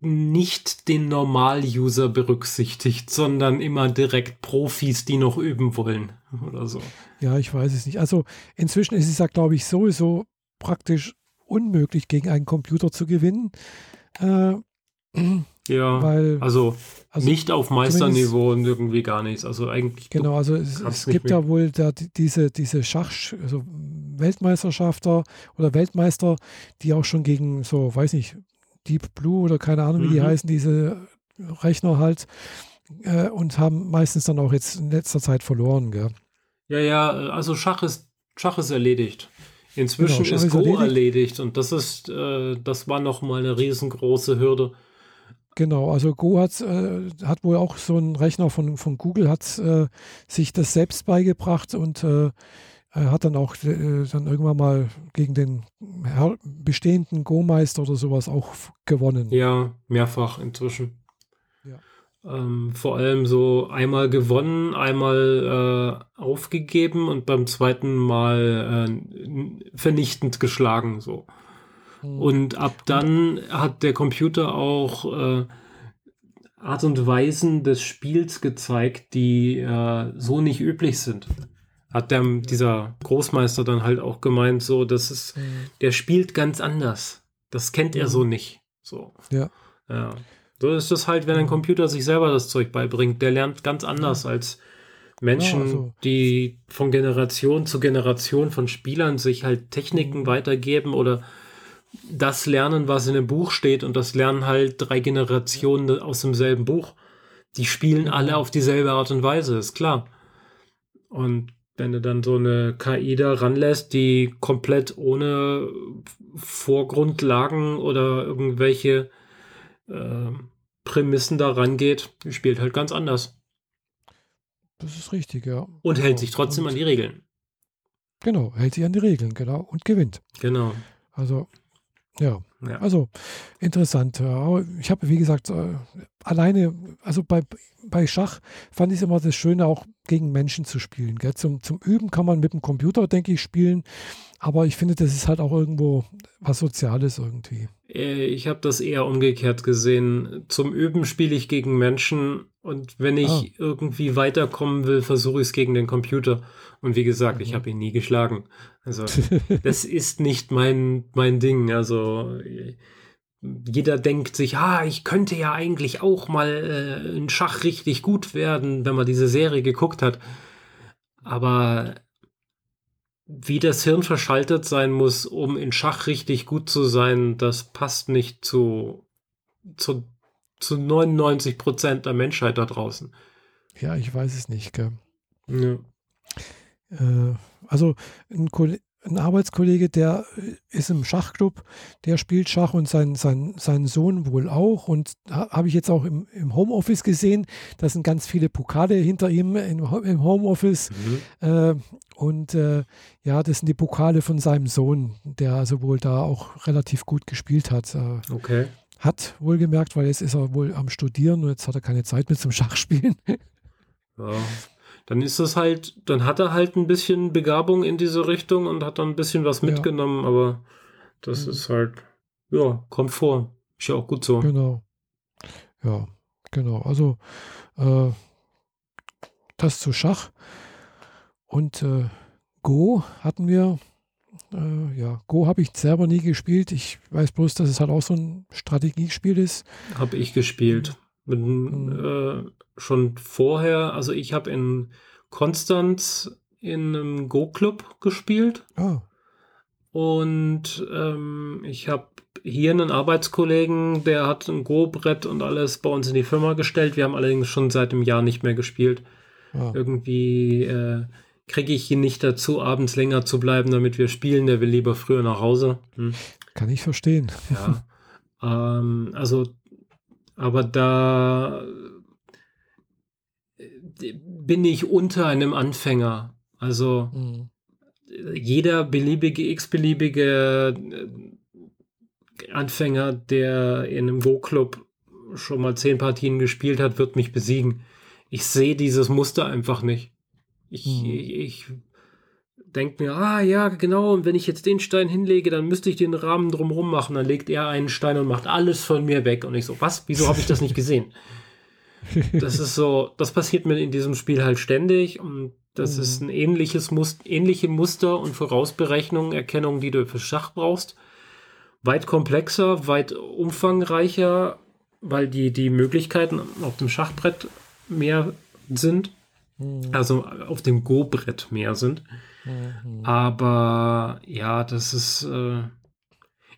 nicht den Normal-User berücksichtigt, sondern immer direkt Profis, die noch üben wollen oder so. Ja, ich weiß es nicht. Also inzwischen ist es ja, glaube ich, sowieso praktisch unmöglich, gegen einen Computer zu gewinnen. Äh, ja, weil, also, also, nicht auf Meisterniveau und irgendwie gar nichts. Also eigentlich. Genau, also es, es gibt ja wohl da, diese, diese Schach, also Weltmeisterschafter oder Weltmeister, die auch schon gegen so, weiß nicht, Deep Blue oder keine Ahnung, wie mhm. die heißen, diese Rechner halt, äh, und haben meistens dann auch jetzt in letzter Zeit verloren, gell? Ja, ja, also Schach ist, Schach ist erledigt. Inzwischen genau, ist Go erledigt. erledigt. und das ist, äh, das war nochmal eine riesengroße Hürde. Genau, also Go hat, äh, hat wohl auch so ein Rechner von, von Google, hat äh, sich das selbst beigebracht und äh, hat dann auch äh, dann irgendwann mal gegen den bestehenden Go-Meister oder sowas auch gewonnen. Ja, mehrfach inzwischen. Ähm, vor allem so einmal gewonnen, einmal äh, aufgegeben und beim zweiten Mal äh, vernichtend geschlagen. So. Mhm. Und ab dann hat der Computer auch äh, Art und Weisen des Spiels gezeigt, die äh, so nicht üblich sind. Hat der, dieser Großmeister dann halt auch gemeint, so, das ist, mhm. der spielt ganz anders. Das kennt er so mhm. nicht. So. Ja. Ja. So ist es halt, wenn ein Computer sich selber das Zeug beibringt. Der lernt ganz anders als Menschen, ja, also. die von Generation zu Generation von Spielern sich halt Techniken mhm. weitergeben oder das lernen, was in einem Buch steht und das lernen halt drei Generationen aus demselben Buch. Die spielen alle auf dieselbe Art und Weise, ist klar. Und wenn du dann so eine KI da ranlässt, die komplett ohne Vorgrundlagen oder irgendwelche äh, Prämissen da rangeht, spielt halt ganz anders. Das ist richtig, ja. Und hält sich trotzdem und, an die Regeln. Genau, hält sich an die Regeln, genau, und gewinnt. Genau. Also, ja. Ja. Also, interessant. Ich habe, wie gesagt, äh, alleine, also bei, bei Schach fand ich es immer das Schöne, auch gegen Menschen zu spielen. Gell? Zum, zum Üben kann man mit dem Computer, denke ich, spielen. Aber ich finde, das ist halt auch irgendwo was Soziales irgendwie. Äh, ich habe das eher umgekehrt gesehen. Zum Üben spiele ich gegen Menschen und wenn ich ah. irgendwie weiterkommen will, versuche ich es gegen den Computer. Und wie gesagt, mhm. ich habe ihn nie geschlagen. Also das ist nicht mein, mein Ding. Also jeder denkt sich, ah, ich könnte ja eigentlich auch mal äh, in Schach richtig gut werden, wenn man diese Serie geguckt hat. Aber wie das Hirn verschaltet sein muss, um in Schach richtig gut zu sein, das passt nicht zu, zu, zu 99 Prozent der Menschheit da draußen. Ja, ich weiß es nicht. Gell? Ja. Äh, also ein, ein Arbeitskollege, der ist im Schachclub, der spielt Schach und sein, sein, sein Sohn wohl auch. Und ha, habe ich jetzt auch im, im Homeoffice gesehen. Da sind ganz viele Pokale hinter ihm im, im Homeoffice. Mhm. Äh, und äh, ja, das sind die Pokale von seinem Sohn, der also wohl da auch relativ gut gespielt hat. Äh, okay. Hat wohl gemerkt, weil jetzt ist er wohl am Studieren und jetzt hat er keine Zeit mehr zum Schachspielen. ja dann ist es halt, dann hat er halt ein bisschen Begabung in diese Richtung und hat dann ein bisschen was mitgenommen, ja. aber das mhm. ist halt, ja, kommt vor. Ist ja auch gut so. Genau. Ja, genau. Also äh, das zu Schach. Und äh, Go hatten wir. Äh, ja, Go habe ich selber nie gespielt. Ich weiß bloß, dass es halt auch so ein Strategiespiel ist. Habe ich gespielt. Mit, mhm. Schon vorher, also ich habe in Konstanz in einem Go-Club gespielt. Oh. Und ähm, ich habe hier einen Arbeitskollegen, der hat ein Go-Brett und alles bei uns in die Firma gestellt. Wir haben allerdings schon seit einem Jahr nicht mehr gespielt. Oh. Irgendwie äh, kriege ich ihn nicht dazu, abends länger zu bleiben, damit wir spielen. Der will lieber früher nach Hause. Hm. Kann ich verstehen. Ja. ähm, also aber da bin ich unter einem Anfänger. Also mhm. jeder beliebige, x-beliebige äh, Anfänger, der in einem Go-Club schon mal zehn Partien gespielt hat, wird mich besiegen. Ich sehe dieses Muster einfach nicht. Ich, mhm. ich, denke mir, ah ja, genau, und wenn ich jetzt den Stein hinlege, dann müsste ich den Rahmen drumherum machen. Dann legt er einen Stein und macht alles von mir weg. Und ich so, was? Wieso habe ich das nicht gesehen? das ist so, das passiert mir in diesem Spiel halt ständig und das mhm. ist ein ähnliches Muster, ähnliche Muster und Vorausberechnung, Erkennung, die du für Schach brauchst. Weit komplexer, weit umfangreicher, weil die, die Möglichkeiten auf dem Schachbrett mehr sind. Mhm. Also auf dem Go-Brett mehr sind. Mhm. Aber ja, das ist. Äh,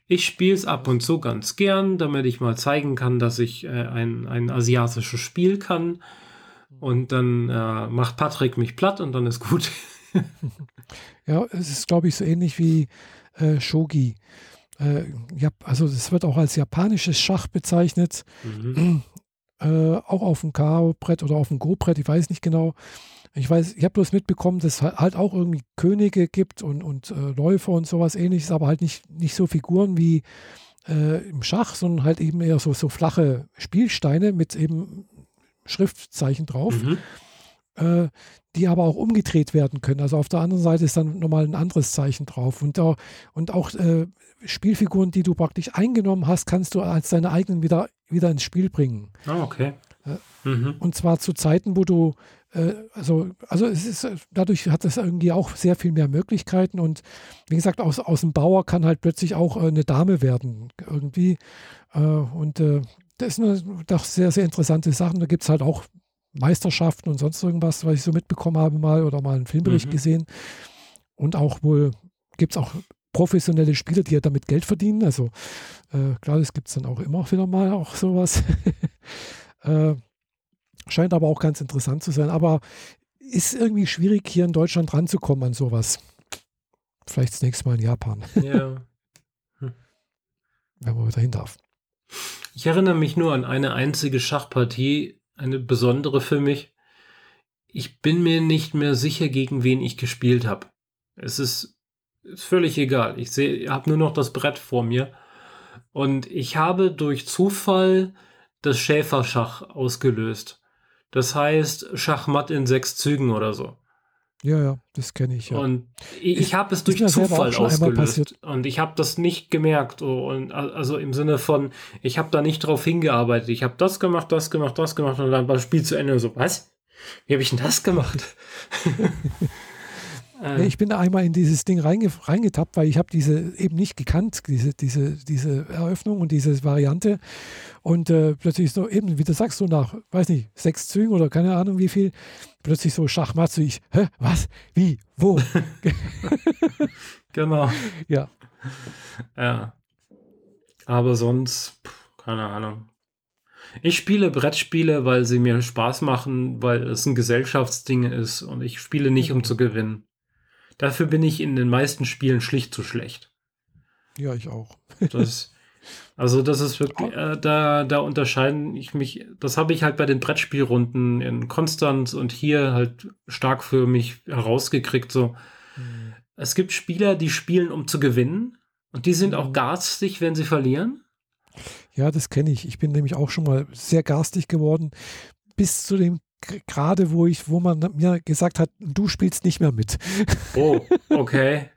ich spiele es ab und zu ganz gern, damit ich mal zeigen kann, dass ich äh, ein, ein asiatisches Spiel kann. Und dann äh, macht Patrick mich platt und dann ist gut. ja, es ist, glaube ich, so ähnlich wie äh, Shogi. Äh, ja, also es wird auch als japanisches Schach bezeichnet. Mhm. Äh, auch auf dem K.O.-Brett oder auf dem Go-Brett, ich weiß nicht genau. Ich weiß, ich habe bloß mitbekommen, dass es halt auch irgendwie Könige gibt und, und äh, Läufer und sowas ähnliches, aber halt nicht, nicht so Figuren wie äh, im Schach, sondern halt eben eher so, so flache Spielsteine mit eben Schriftzeichen drauf, mhm. äh, die aber auch umgedreht werden können. Also auf der anderen Seite ist dann nochmal ein anderes Zeichen drauf. Und, äh, und auch äh, Spielfiguren, die du praktisch eingenommen hast, kannst du als deine eigenen wieder, wieder ins Spiel bringen. Ah, okay. Äh, mhm. Und zwar zu Zeiten, wo du also, also es ist, dadurch hat es irgendwie auch sehr viel mehr Möglichkeiten und wie gesagt, aus, aus dem Bauer kann halt plötzlich auch äh, eine Dame werden irgendwie. Äh, und das sind doch sehr, sehr interessante Sachen. Da gibt es halt auch Meisterschaften und sonst irgendwas, was ich so mitbekommen habe mal oder mal einen Filmbericht mhm. gesehen. Und auch wohl gibt es auch professionelle Spieler, die ja damit Geld verdienen. Also äh, klar, das gibt es dann auch immer wieder mal auch sowas. Scheint aber auch ganz interessant zu sein. Aber ist irgendwie schwierig, hier in Deutschland ranzukommen an sowas. Vielleicht das nächste Mal in Japan. Ja. Hm. Wenn man wieder hin darf. Ich erinnere mich nur an eine einzige Schachpartie, eine besondere für mich. Ich bin mir nicht mehr sicher, gegen wen ich gespielt habe. Es ist, ist völlig egal. Ich sehe, habe nur noch das Brett vor mir. Und ich habe durch Zufall das Schäferschach ausgelöst. Das heißt Schachmatt in sechs Zügen oder so. Ja, ja, das kenne ich. Ja. Und ich, ich habe es durch Zufall ausgelöst. Und ich habe das nicht gemerkt. Oh, und also im Sinne von, ich habe da nicht drauf hingearbeitet. Ich habe das gemacht, das gemacht, das gemacht und dann war das Spiel zu Ende. So, was? Wie habe ich denn das gemacht? Äh. Ich bin da einmal in dieses Ding reinge reingetappt, weil ich habe diese eben nicht gekannt, diese, diese, diese Eröffnung und diese Variante. Und äh, plötzlich so eben, wie du sagst, so nach, weiß nicht, sechs Zügen oder keine Ahnung wie viel, plötzlich so Schachmatt, so ich, hä, was, wie, wo? genau. Ja. Ja. Aber sonst, keine Ahnung. Ich spiele Brettspiele, weil sie mir Spaß machen, weil es ein Gesellschaftsding ist und ich spiele nicht, um zu gewinnen. Dafür bin ich in den meisten Spielen schlicht zu schlecht. Ja, ich auch. das, also das ist wirklich, äh, da, da unterscheiden ich mich, das habe ich halt bei den Brettspielrunden in Konstanz und hier halt stark für mich herausgekriegt. So, mhm. es gibt Spieler, die spielen, um zu gewinnen und die sind auch mhm. garstig, wenn sie verlieren. Ja, das kenne ich. Ich bin nämlich auch schon mal sehr garstig geworden, bis zu dem gerade wo ich, wo man mir gesagt hat, du spielst nicht mehr mit. Oh, okay.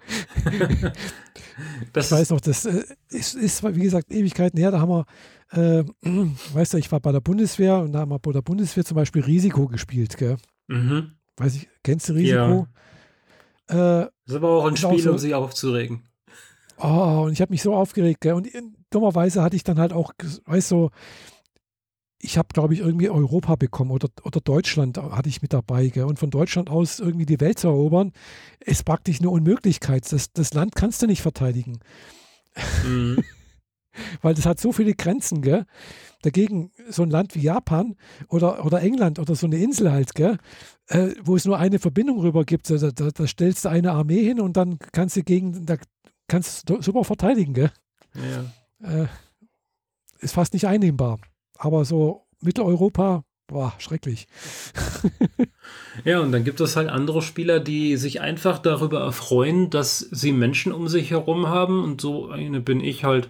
das ich weiß noch, das äh, ist, ist, wie gesagt, Ewigkeiten her, da haben wir, äh, weißt du, ich war bei der Bundeswehr und da haben wir bei der Bundeswehr zum Beispiel Risiko gespielt, gell? Mhm. Weiß ich, kennst du Risiko? Ja. Äh, das ist aber auch ein Spiel, so, um sich aufzuregen. Oh, und ich habe mich so aufgeregt, gell? Und dummerweise hatte ich dann halt auch, weißt du, so, ich habe, glaube ich, irgendwie Europa bekommen oder, oder Deutschland hatte ich mit dabei. Gell? Und von Deutschland aus irgendwie die Welt zu erobern, ist praktisch eine Unmöglichkeit. Das, das Land kannst du nicht verteidigen. Mhm. Weil das hat so viele Grenzen, gell? Dagegen so ein Land wie Japan oder, oder England oder so eine Insel halt, gell? Äh, wo es nur eine Verbindung rüber gibt, da, da, da, stellst du eine Armee hin und dann kannst du gegen, da kannst du super verteidigen, gell? Ja. Äh, ist fast nicht einnehmbar. Aber so Mitteleuropa, boah, schrecklich. ja, und dann gibt es halt andere Spieler, die sich einfach darüber erfreuen, dass sie Menschen um sich herum haben. Und so eine bin ich halt.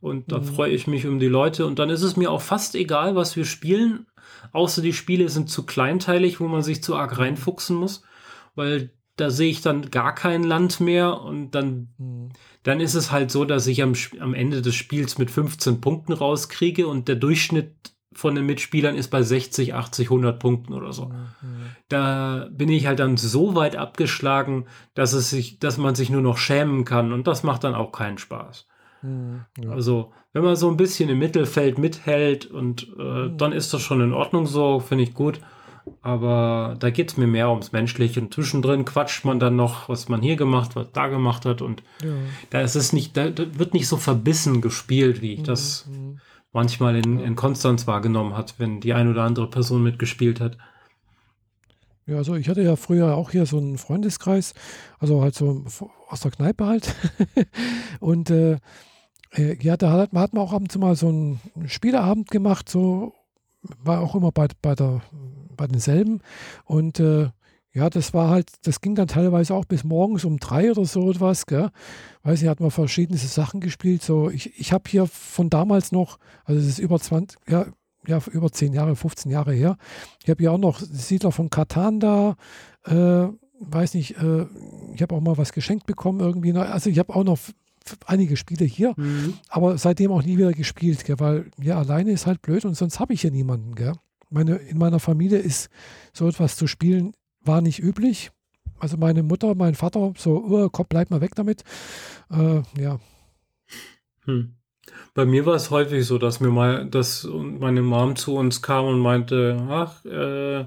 Und da mhm. freue ich mich um die Leute. Und dann ist es mir auch fast egal, was wir spielen. Außer die Spiele sind zu kleinteilig, wo man sich zu arg reinfuchsen muss. Weil da sehe ich dann gar kein Land mehr und dann, mhm. Dann ist es halt so, dass ich am, am Ende des Spiels mit 15 Punkten rauskriege und der Durchschnitt von den Mitspielern ist bei 60, 80, 100 Punkten oder so. Mhm. Da bin ich halt dann so weit abgeschlagen, dass es sich, dass man sich nur noch schämen kann und das macht dann auch keinen Spaß. Mhm, ja. Also, wenn man so ein bisschen im Mittelfeld mithält und äh, mhm. dann ist das schon in Ordnung so, finde ich gut. Aber da geht es mir mehr ums Menschliche. Und zwischendrin quatscht man dann noch, was man hier gemacht, was da gemacht hat. Und ja. da ist es nicht, da, wird nicht so verbissen gespielt, wie ich mhm. das mhm. manchmal in, in Konstanz wahrgenommen hat, wenn die ein oder andere Person mitgespielt hat. Ja, also ich hatte ja früher auch hier so einen Freundeskreis, also halt so aus der Kneipe halt. und äh, äh, ja, da hat, hat man auch ab und zu mal so einen Spieleabend gemacht, so war auch immer bei, bei, der, bei denselben. Und äh, ja, das war halt, das ging dann teilweise auch bis morgens um drei oder so etwas, gell? Weiß nicht, hat man verschiedene Sachen gespielt. So, ich, ich habe hier von damals noch, also es ist über 20, ja, ja, über 10 Jahre, 15 Jahre her. Ich habe ja auch noch Siedler von Katan da, äh, weiß nicht, äh, ich habe auch mal was geschenkt bekommen irgendwie. Also ich habe auch noch einige Spiele hier, mhm. aber seitdem auch nie wieder gespielt, gell, weil ja, alleine ist halt blöd und sonst habe ich hier niemanden. Gell. Meine, in meiner Familie ist so etwas zu spielen, war nicht üblich. Also meine Mutter, mein Vater, so, oh, komm, bleib mal weg damit. Äh, ja. Hm. Bei mir war es häufig so, dass mir mal, dass meine Mom zu uns kam und meinte, ach, äh,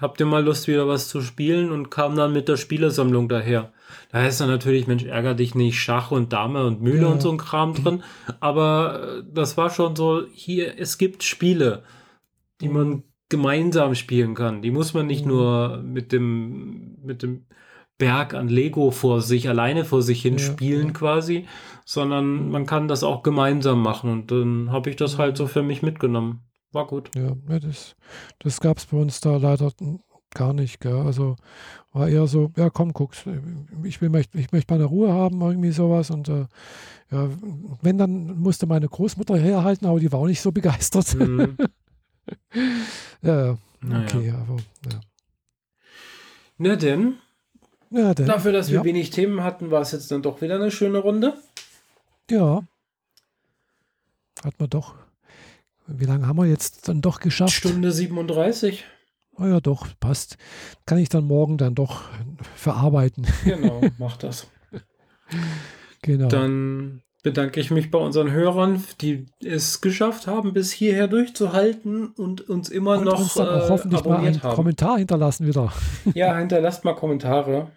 habt ihr mal Lust, wieder was zu spielen? Und kam dann mit der Spielesammlung daher. Da heißt dann natürlich, Mensch, ärger dich nicht, Schach und Dame und Mühle ja. und so ein Kram drin. Aber äh, das war schon so, hier, es gibt Spiele, die man gemeinsam spielen kann. Die muss man nicht mhm. nur mit dem, mit dem Berg an Lego vor sich, alleine vor sich hin ja, spielen ja. quasi, sondern man kann das auch gemeinsam machen. Und dann habe ich das halt so für mich mitgenommen. War gut. Ja, das, das gab es bei uns da leider gar nicht. Gell? Also war eher so, ja komm, guck's, ich will ich möchte meine Ruhe haben, irgendwie sowas. Und äh, ja, wenn, dann musste meine Großmutter herhalten, aber die war auch nicht so begeistert. Mhm. ja, okay, naja. aber ja. Na denn. Ja, denn. Dafür, dass wir ja. wenig Themen hatten, war es jetzt dann doch wieder eine schöne Runde. Ja. Hat man doch. Wie lange haben wir jetzt dann doch geschafft? Stunde 37. Oh ja, doch, passt. Kann ich dann morgen dann doch verarbeiten. Genau, mach das. genau. Dann bedanke ich mich bei unseren Hörern, die es geschafft haben, bis hierher durchzuhalten und uns immer und noch uns dann auch äh, hoffentlich mal einen haben. Kommentar hinterlassen wieder. Ja, hinterlasst mal Kommentare.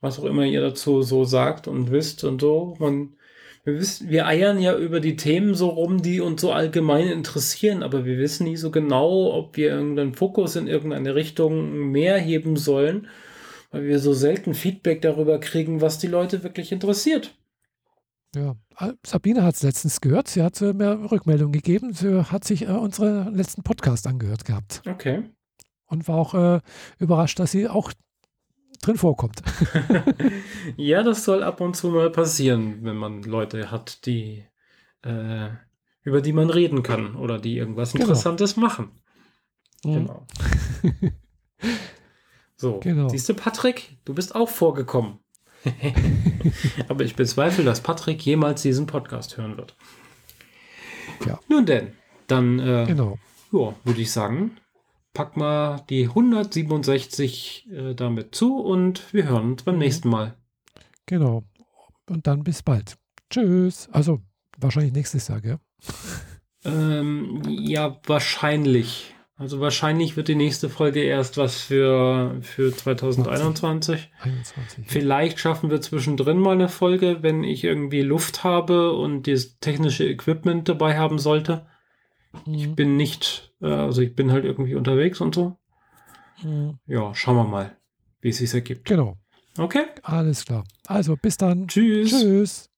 Was auch immer ihr dazu so sagt und wisst und so. Man wir wissen, wir eiern ja über die Themen so rum, die uns so allgemein interessieren, aber wir wissen nie so genau, ob wir irgendeinen Fokus in irgendeine Richtung mehr heben sollen, weil wir so selten Feedback darüber kriegen, was die Leute wirklich interessiert. Ja, Sabine hat es letztens gehört. Sie hat äh, mehr Rückmeldung gegeben. Sie hat sich äh, unseren letzten Podcast angehört gehabt. Okay. Und war auch äh, überrascht, dass sie auch drin vorkommt. ja, das soll ab und zu mal passieren, wenn man Leute hat, die äh, über die man reden kann oder die irgendwas genau. Interessantes machen. Genau. so, genau. siehst du, Patrick, du bist auch vorgekommen. Aber ich bezweifle, dass Patrick jemals diesen Podcast hören wird. Ja. Nun denn, dann äh, genau. ja, würde ich sagen, pack mal die 167 äh, damit zu und wir hören uns beim mhm. nächsten Mal. Genau. Und dann bis bald. Tschüss. Also wahrscheinlich nächstes Jahr, gell? Ähm, ja, wahrscheinlich. Also wahrscheinlich wird die nächste Folge erst was für, für 2021. 21, Vielleicht schaffen wir zwischendrin mal eine Folge, wenn ich irgendwie Luft habe und das technische Equipment dabei haben sollte. Ich mhm. bin nicht, äh, also ich bin halt irgendwie unterwegs und so. Mhm. Ja, schauen wir mal, wie es sich ergibt. Genau. Okay. Alles klar. Also bis dann. Tschüss. Tschüss.